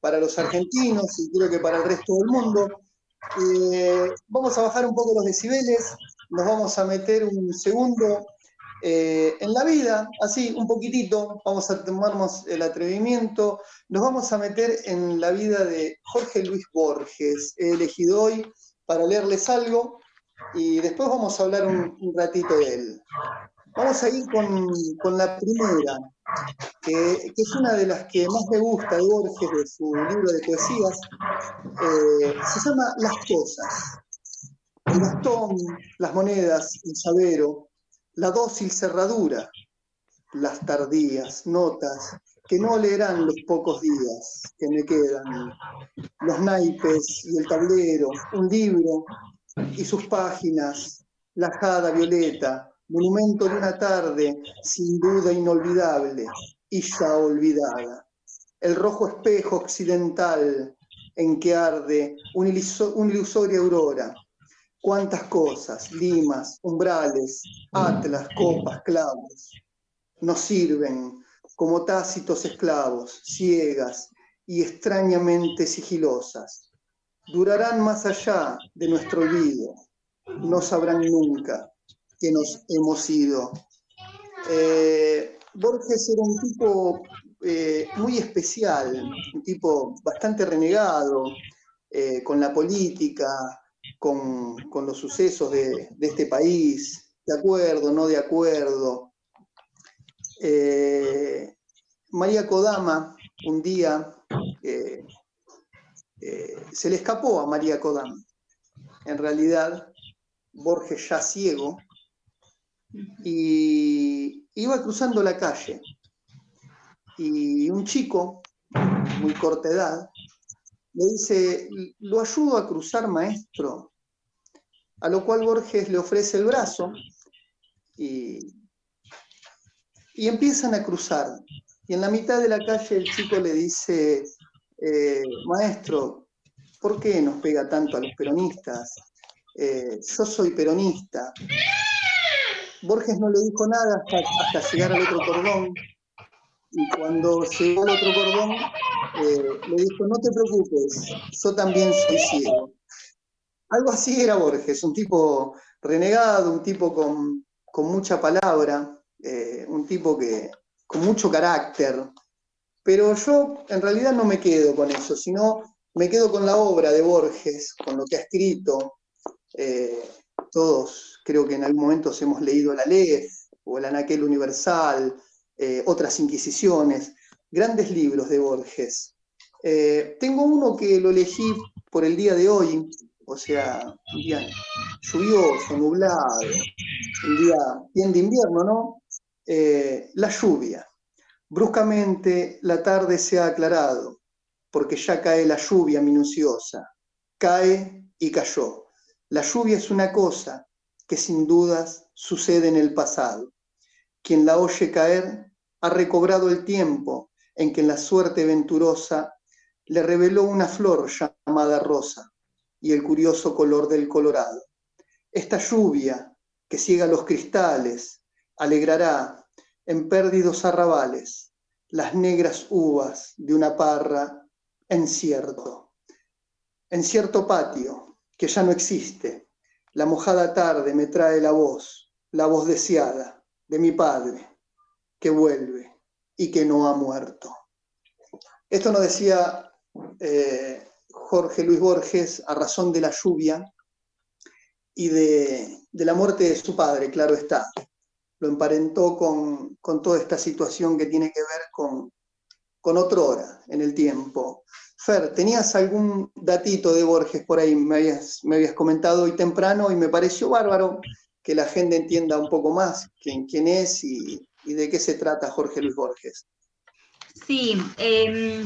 para los argentinos y creo que para el resto del mundo. Eh, vamos a bajar un poco los decibeles, nos vamos a meter un segundo eh, en la vida, así un poquitito, vamos a tomarnos el atrevimiento, nos vamos a meter en la vida de Jorge Luis Borges. He elegido hoy para leerles algo y después vamos a hablar un, ratito de él. Vamos a ir con, con la primera, que, que es una de las que más me gusta de Borges, de su libro de poesías. Eh, se llama Las cosas. El bastón, las monedas, el llavero, la dócil cerradura, las tardías notas que no leerán los pocos días que me quedan, los naipes y el tablero, un libro y sus páginas, la jada violeta, monumento de una tarde sin duda inolvidable y ya olvidada, el rojo espejo occidental en que arde una iluso- una ilusoria aurora, cuántas cosas, limas, umbrales, atlas, copas, clavos, nos sirven como tácitos esclavos, ciegas y extrañamente sigilosas. Durarán más allá de nuestro olvido, no sabrán nunca que nos hemos ido. Eh, Borges era un tipo eh, muy especial, un tipo bastante renegado eh, con la política, con, los sucesos de, de este país, de acuerdo, no de acuerdo. Eh, María Kodama, un día, eh, eh, se le escapó a María Kodama. En realidad, Borges ya ciego, y iba cruzando la calle. Y un chico, muy corta edad, le dice, ¿lo ayudo a cruzar, maestro? A lo cual Borges le ofrece el brazo y, y empiezan a cruzar. Y en la mitad de la calle el chico le dice, eh, maestro, ¿por qué nos pega tanto a los peronistas? Eh, yo soy peronista. Borges no le dijo nada hasta, hasta llegar al otro cordón. Y cuando llegó al otro cordón, eh, le dijo, no te preocupes, yo también soy ciego. Algo así era Borges, un tipo renegado, un tipo con, mucha palabra, eh, un tipo que, con mucho carácter. Pero yo en realidad no me quedo con eso, sino me quedo con la obra de Borges, con lo que ha escrito. Eh, todos creo que en algún momento hemos leído La Ley o el Anaquel Universal, eh, otras Inquisiciones, grandes libros de Borges. Tengo uno que lo elegí por el día de hoy, o sea, un día lluvioso, nublado, un día bien de invierno, ¿no? Eh, la lluvia. Bruscamente la tarde se ha aclarado, porque ya cae la lluvia minuciosa. Cae y cayó. La lluvia es una cosa que sin dudas sucede en el pasado. Quien la oye caer ha recobrado el tiempo en que la suerte venturosa le reveló una flor llamada rosa y el curioso color del colorado. Esta lluvia que ciega los cristales alegrará en pérdidos arrabales las negras uvas de una parra en cierto, en cierto patio que ya no existe. La mojada tarde me trae la voz, la voz deseada de mi padre, que vuelve y que no ha muerto. Esto nos decía eh, Jorge Luis Borges a razón de la lluvia y de, la muerte de su padre, claro está. Lo emparentó con, con toda esta situación que tiene que ver con, con otra hora en el tiempo. Fer, ¿tenías algún datito de Borges por ahí? Me habías, me habías comentado hoy temprano y me pareció bárbaro que la gente entienda un poco más quién, quién es y de qué se trata Jorge Luis Borges. Sí, eh,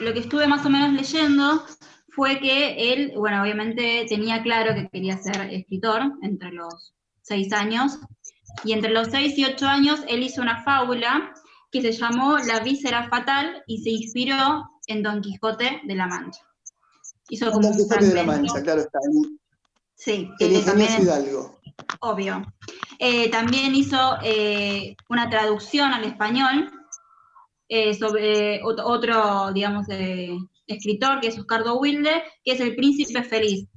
lo que estuve más o menos leyendo fue que él, bueno, obviamente tenía claro que quería ser escritor entre los seis años, y entre los seis y ocho años él hizo una fábula que se llamó La víscera fatal y se inspiró en Don Quijote de la Mancha. Hizo como Don Quijote de la Mancha, claro está. Sí, el ingenioso Hidalgo. Obvio. Eh, también hizo eh, una traducción al español eh, sobre otro, digamos, escritor, que es Oscardo Wilde, que es El Príncipe Feliz.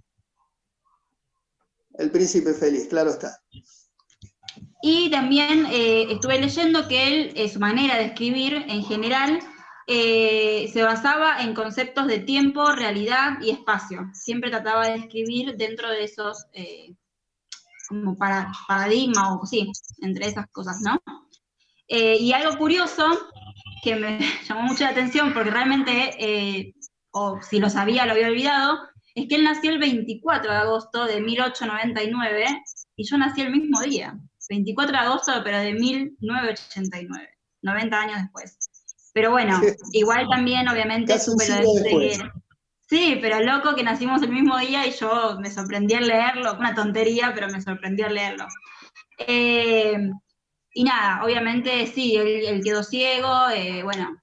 El príncipe feliz, claro está. Y también eh, estuve leyendo que él, eh, su manera de escribir en general, eh, se basaba en conceptos de tiempo, realidad y espacio. Siempre trataba de escribir dentro de esos eh, como para, paradigmas o sí, entre esas cosas, ¿no? Eh, y algo curioso que me llamó mucho la atención, porque realmente, eh, o si lo sabía, lo había olvidado, es que él nació el 24 de agosto de 1899 y yo nací el mismo día, 24 de agosto, pero de 1989, 90 años después. Pero bueno, Sí. igual también, obviamente, supe. Sí, pero loco que nacimos el mismo día y yo me sorprendí al leerlo, una tontería, pero me sorprendió al leerlo. Eh, y nada, obviamente sí, él, él quedó ciego, eh, bueno,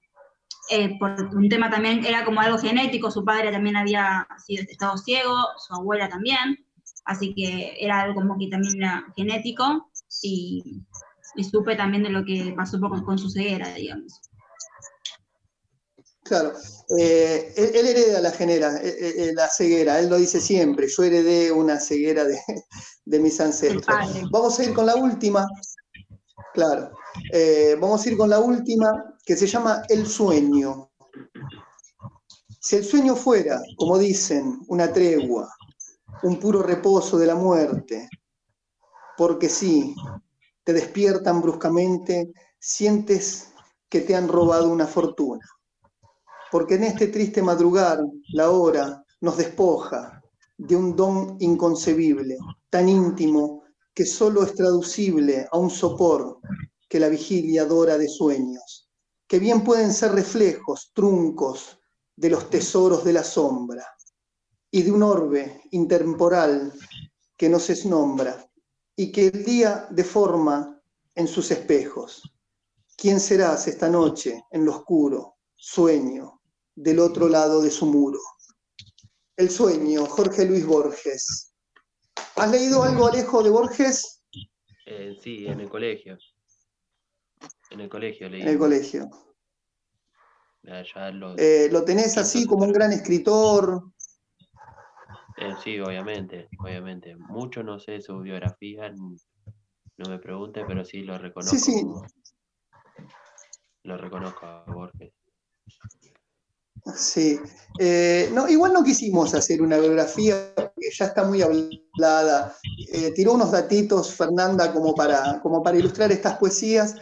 eh, por un tema también, era como algo genético, su padre también había sido, estado ciego, su abuela también, así que era algo como que también era genético y, y supe también de lo que pasó con, con su ceguera, digamos. Claro, eh, él, él hereda la, genera, eh, la ceguera, él lo dice siempre, yo heredé una ceguera de, de mis ancestros. Vamos a ir con la última, claro, eh, vamos a ir con la última que se llama El sueño. Si el sueño fuera, como dicen, una tregua, un puro reposo de la muerte, porque sí, te despiertan bruscamente, sientes que te han robado una fortuna porque en este triste madrugar la hora nos despoja de un don inconcebible, tan íntimo que solo es traducible a un sopor que la vigilia dora de sueños, que bien pueden ser reflejos, truncos de los tesoros de la sombra y de un orbe intemporal que nos esnombra y que el día deforma en sus espejos. ¿Quién serás esta noche en lo oscuro, sueño, del otro lado de su muro? El sueño, Jorge Luis Borges. ¿Has leído algo, Alejo, de Borges Eh, sí, en el colegio. En el colegio leí. en el colegio? Los- Eh, ¿Lo tenés así como un gran escritor? eh, sí, obviamente, obviamente. Mucho no sé de su biografía, no me pregunte, pero sí lo reconozco. Sí, sí. Lo reconozco a Borges. Sí. Eh, no, igual no quisimos hacer una biografía, porque ya está muy hablada. Eh, tiró unos datitos, Fernanda, como para, como para ilustrar estas poesías.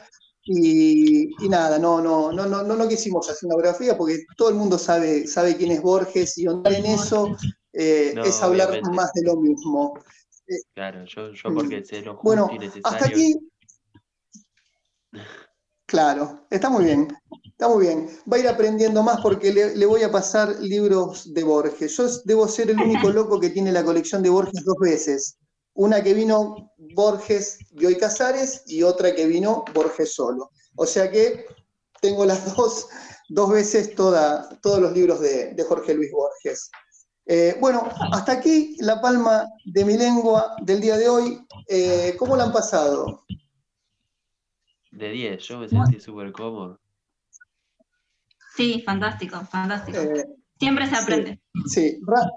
Y, y nada, no, no, no, no, no, no quisimos hacer una biografía porque todo el mundo sabe, sabe quién es Borges y andar en eso eh, No, es hablar obviamente. más de lo mismo. Claro, yo, yo porque sé lo justo Bueno, y necesario. hasta aquí. Claro, está muy bien, está muy bien. Va a ir aprendiendo más porque le, le voy a pasar libros de Borges. Yo debo ser el único loco que tiene la colección de Borges dos veces. Una que vino Borges, Bioy Casares y otra que vino Borges solo. O sea que tengo las dos, dos veces toda, todos los libros de, de Jorge Luis Borges. Eh, bueno, hasta aquí la palma de mi lengua del día de hoy. Eh, ¿Cómo la han pasado? De 10, yo me sentí súper cómodo. Sí, fantástico, fantástico. Eh, Siempre se aprende. Sí, ra-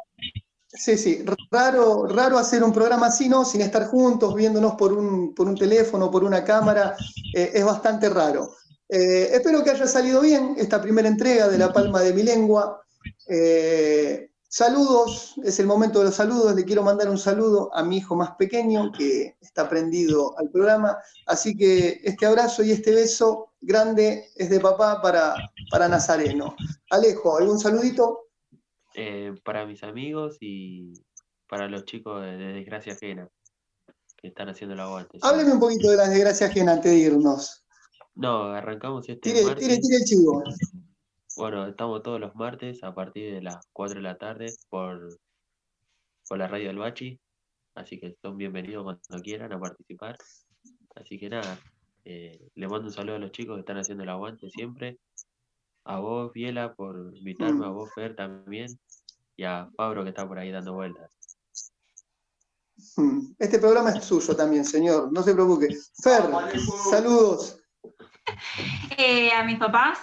sí, sí, raro, raro hacer un programa así, ¿no? Sin estar juntos, viéndonos por un, por un teléfono, por una cámara, eh, es bastante raro. Eh, espero que haya salido bien esta primera entrega de La Palma de mi Lengua. Saludos, es el momento de los saludos. Le quiero mandar un saludo a mi hijo más pequeño que está prendido al programa. Así que este abrazo y este beso grande es de papá para, para Nazareno. Alejo, ¿algún saludito? Eh, para mis amigos y para los chicos de, de Desgracia Ajena que están haciendo la aguante. Hábleme un poquito de las desgracias ajenas antes de irnos. No, arrancamos este Tire, martes. tire, tire el chivo. Bueno, estamos todos los martes a partir de las 4 de la tarde por, por la radio del Bachi. Así que son bienvenidos cuando quieran a participar. Así que nada, eh, le mando un saludo a los chicos que están haciendo el aguante siempre. A vos, Viela, por invitarme, a vos, Fer, también. Y a Pablo que está por ahí dando vueltas. Este programa es suyo también, señor. No se preocupe. Fer, saludos. Eh, a mis papás,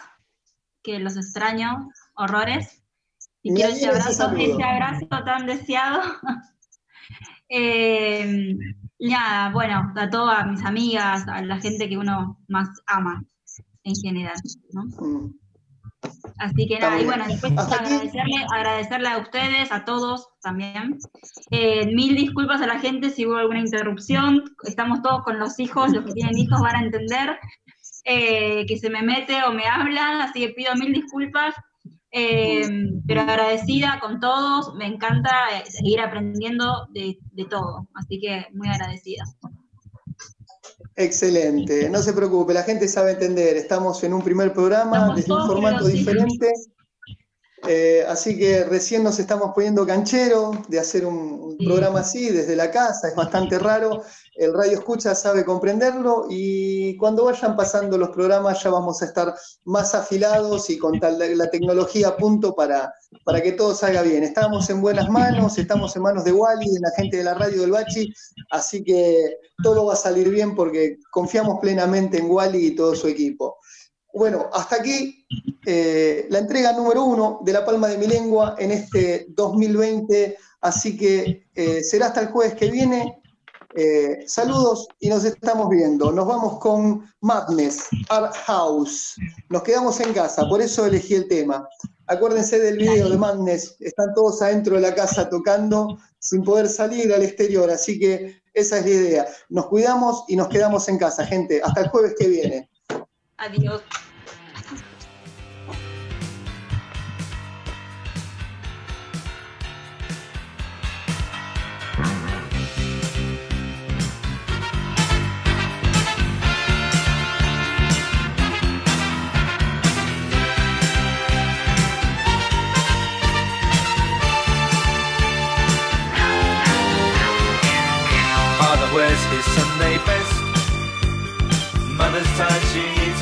que los extraño, horrores. Y quiero ese abrazo, ese abrazo tan deseado. Eh, nada, bueno, a todas mis amigas, a la gente que uno más ama en general, ¿no? Mm. Así que nada, y bueno, después agradecerle, agradecerle a ustedes, a todos también. Eh, mil disculpas a la gente si hubo alguna interrupción. Estamos todos con los hijos, los que tienen hijos van a entender eh, que se me mete o me hablan, así que pido mil disculpas. Eh, pero agradecida con todos, me encanta eh, seguir aprendiendo de, de todo, así que muy agradecida. Excelente, no se preocupe, la gente sabe entender. Estamos en un primer programa Estamos desde un formato hijos. Eh, así que recién nos estamos poniendo canchero de hacer un, programa así desde la casa, es bastante raro. El radio escucha sabe comprenderlo y cuando vayan pasando los programas ya vamos a estar más afilados y con tal- la tecnología a punto para, para que todo salga bien. Estamos en buenas manos, estamos en manos de Wally, de la gente de la radio del Bachi, así que todo va a salir bien porque confiamos plenamente en Wally y todo su equipo. Bueno, hasta aquí eh, la entrega número uno de La Palma de mi Lengua en este 2020, así que eh, será hasta el jueves que viene. Eh, saludos y nos estamos viendo. Nos vamos con Madness, Art House. Nos quedamos en casa, por eso elegí el tema. Acuérdense del video de Madness, están todos adentro de la casa tocando sin poder salir al exterior, así que esa es la idea. Nos cuidamos y nos quedamos en casa, gente. Hasta el jueves que viene. Adiós.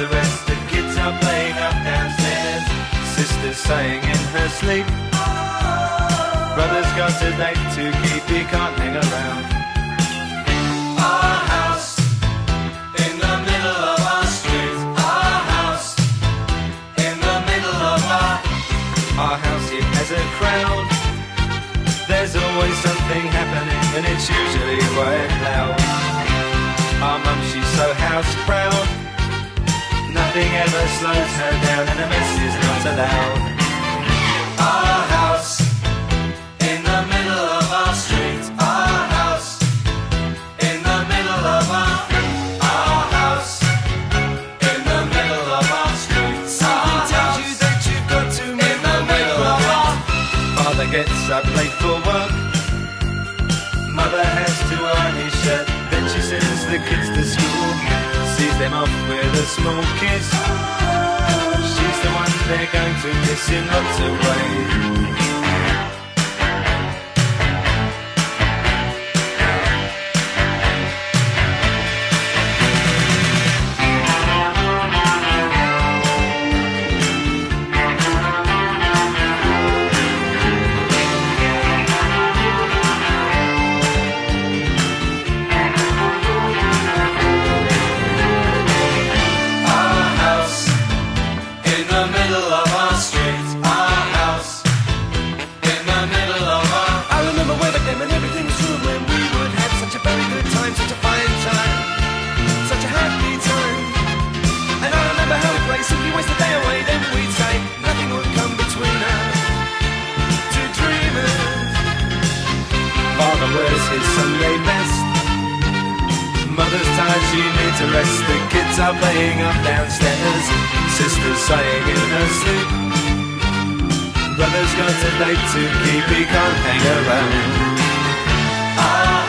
A rest. The kids are playing up downstairs. Sister's sighing in her sleep. Brother's got a date to keep, he can't hang around. Our house in the middle of our street. Our house in the middle of our our house. It has a crowd. There's always something happening, and it's usually quite loud. Our mum, she's so house proud. Nothing ever slows her down, and a mess is not allowed. Our house in the middle of our street. Our house in the middle of our our house in the middle of our street. Something tells you that you've got to in the middle of our Father gets up late with a small kiss. She's the one they're going to miss in lots of ways. Rest. The kids are playing up downstairs. Sister's sighing in her sleep. Brother's got a date to keep, he can't hang around. Our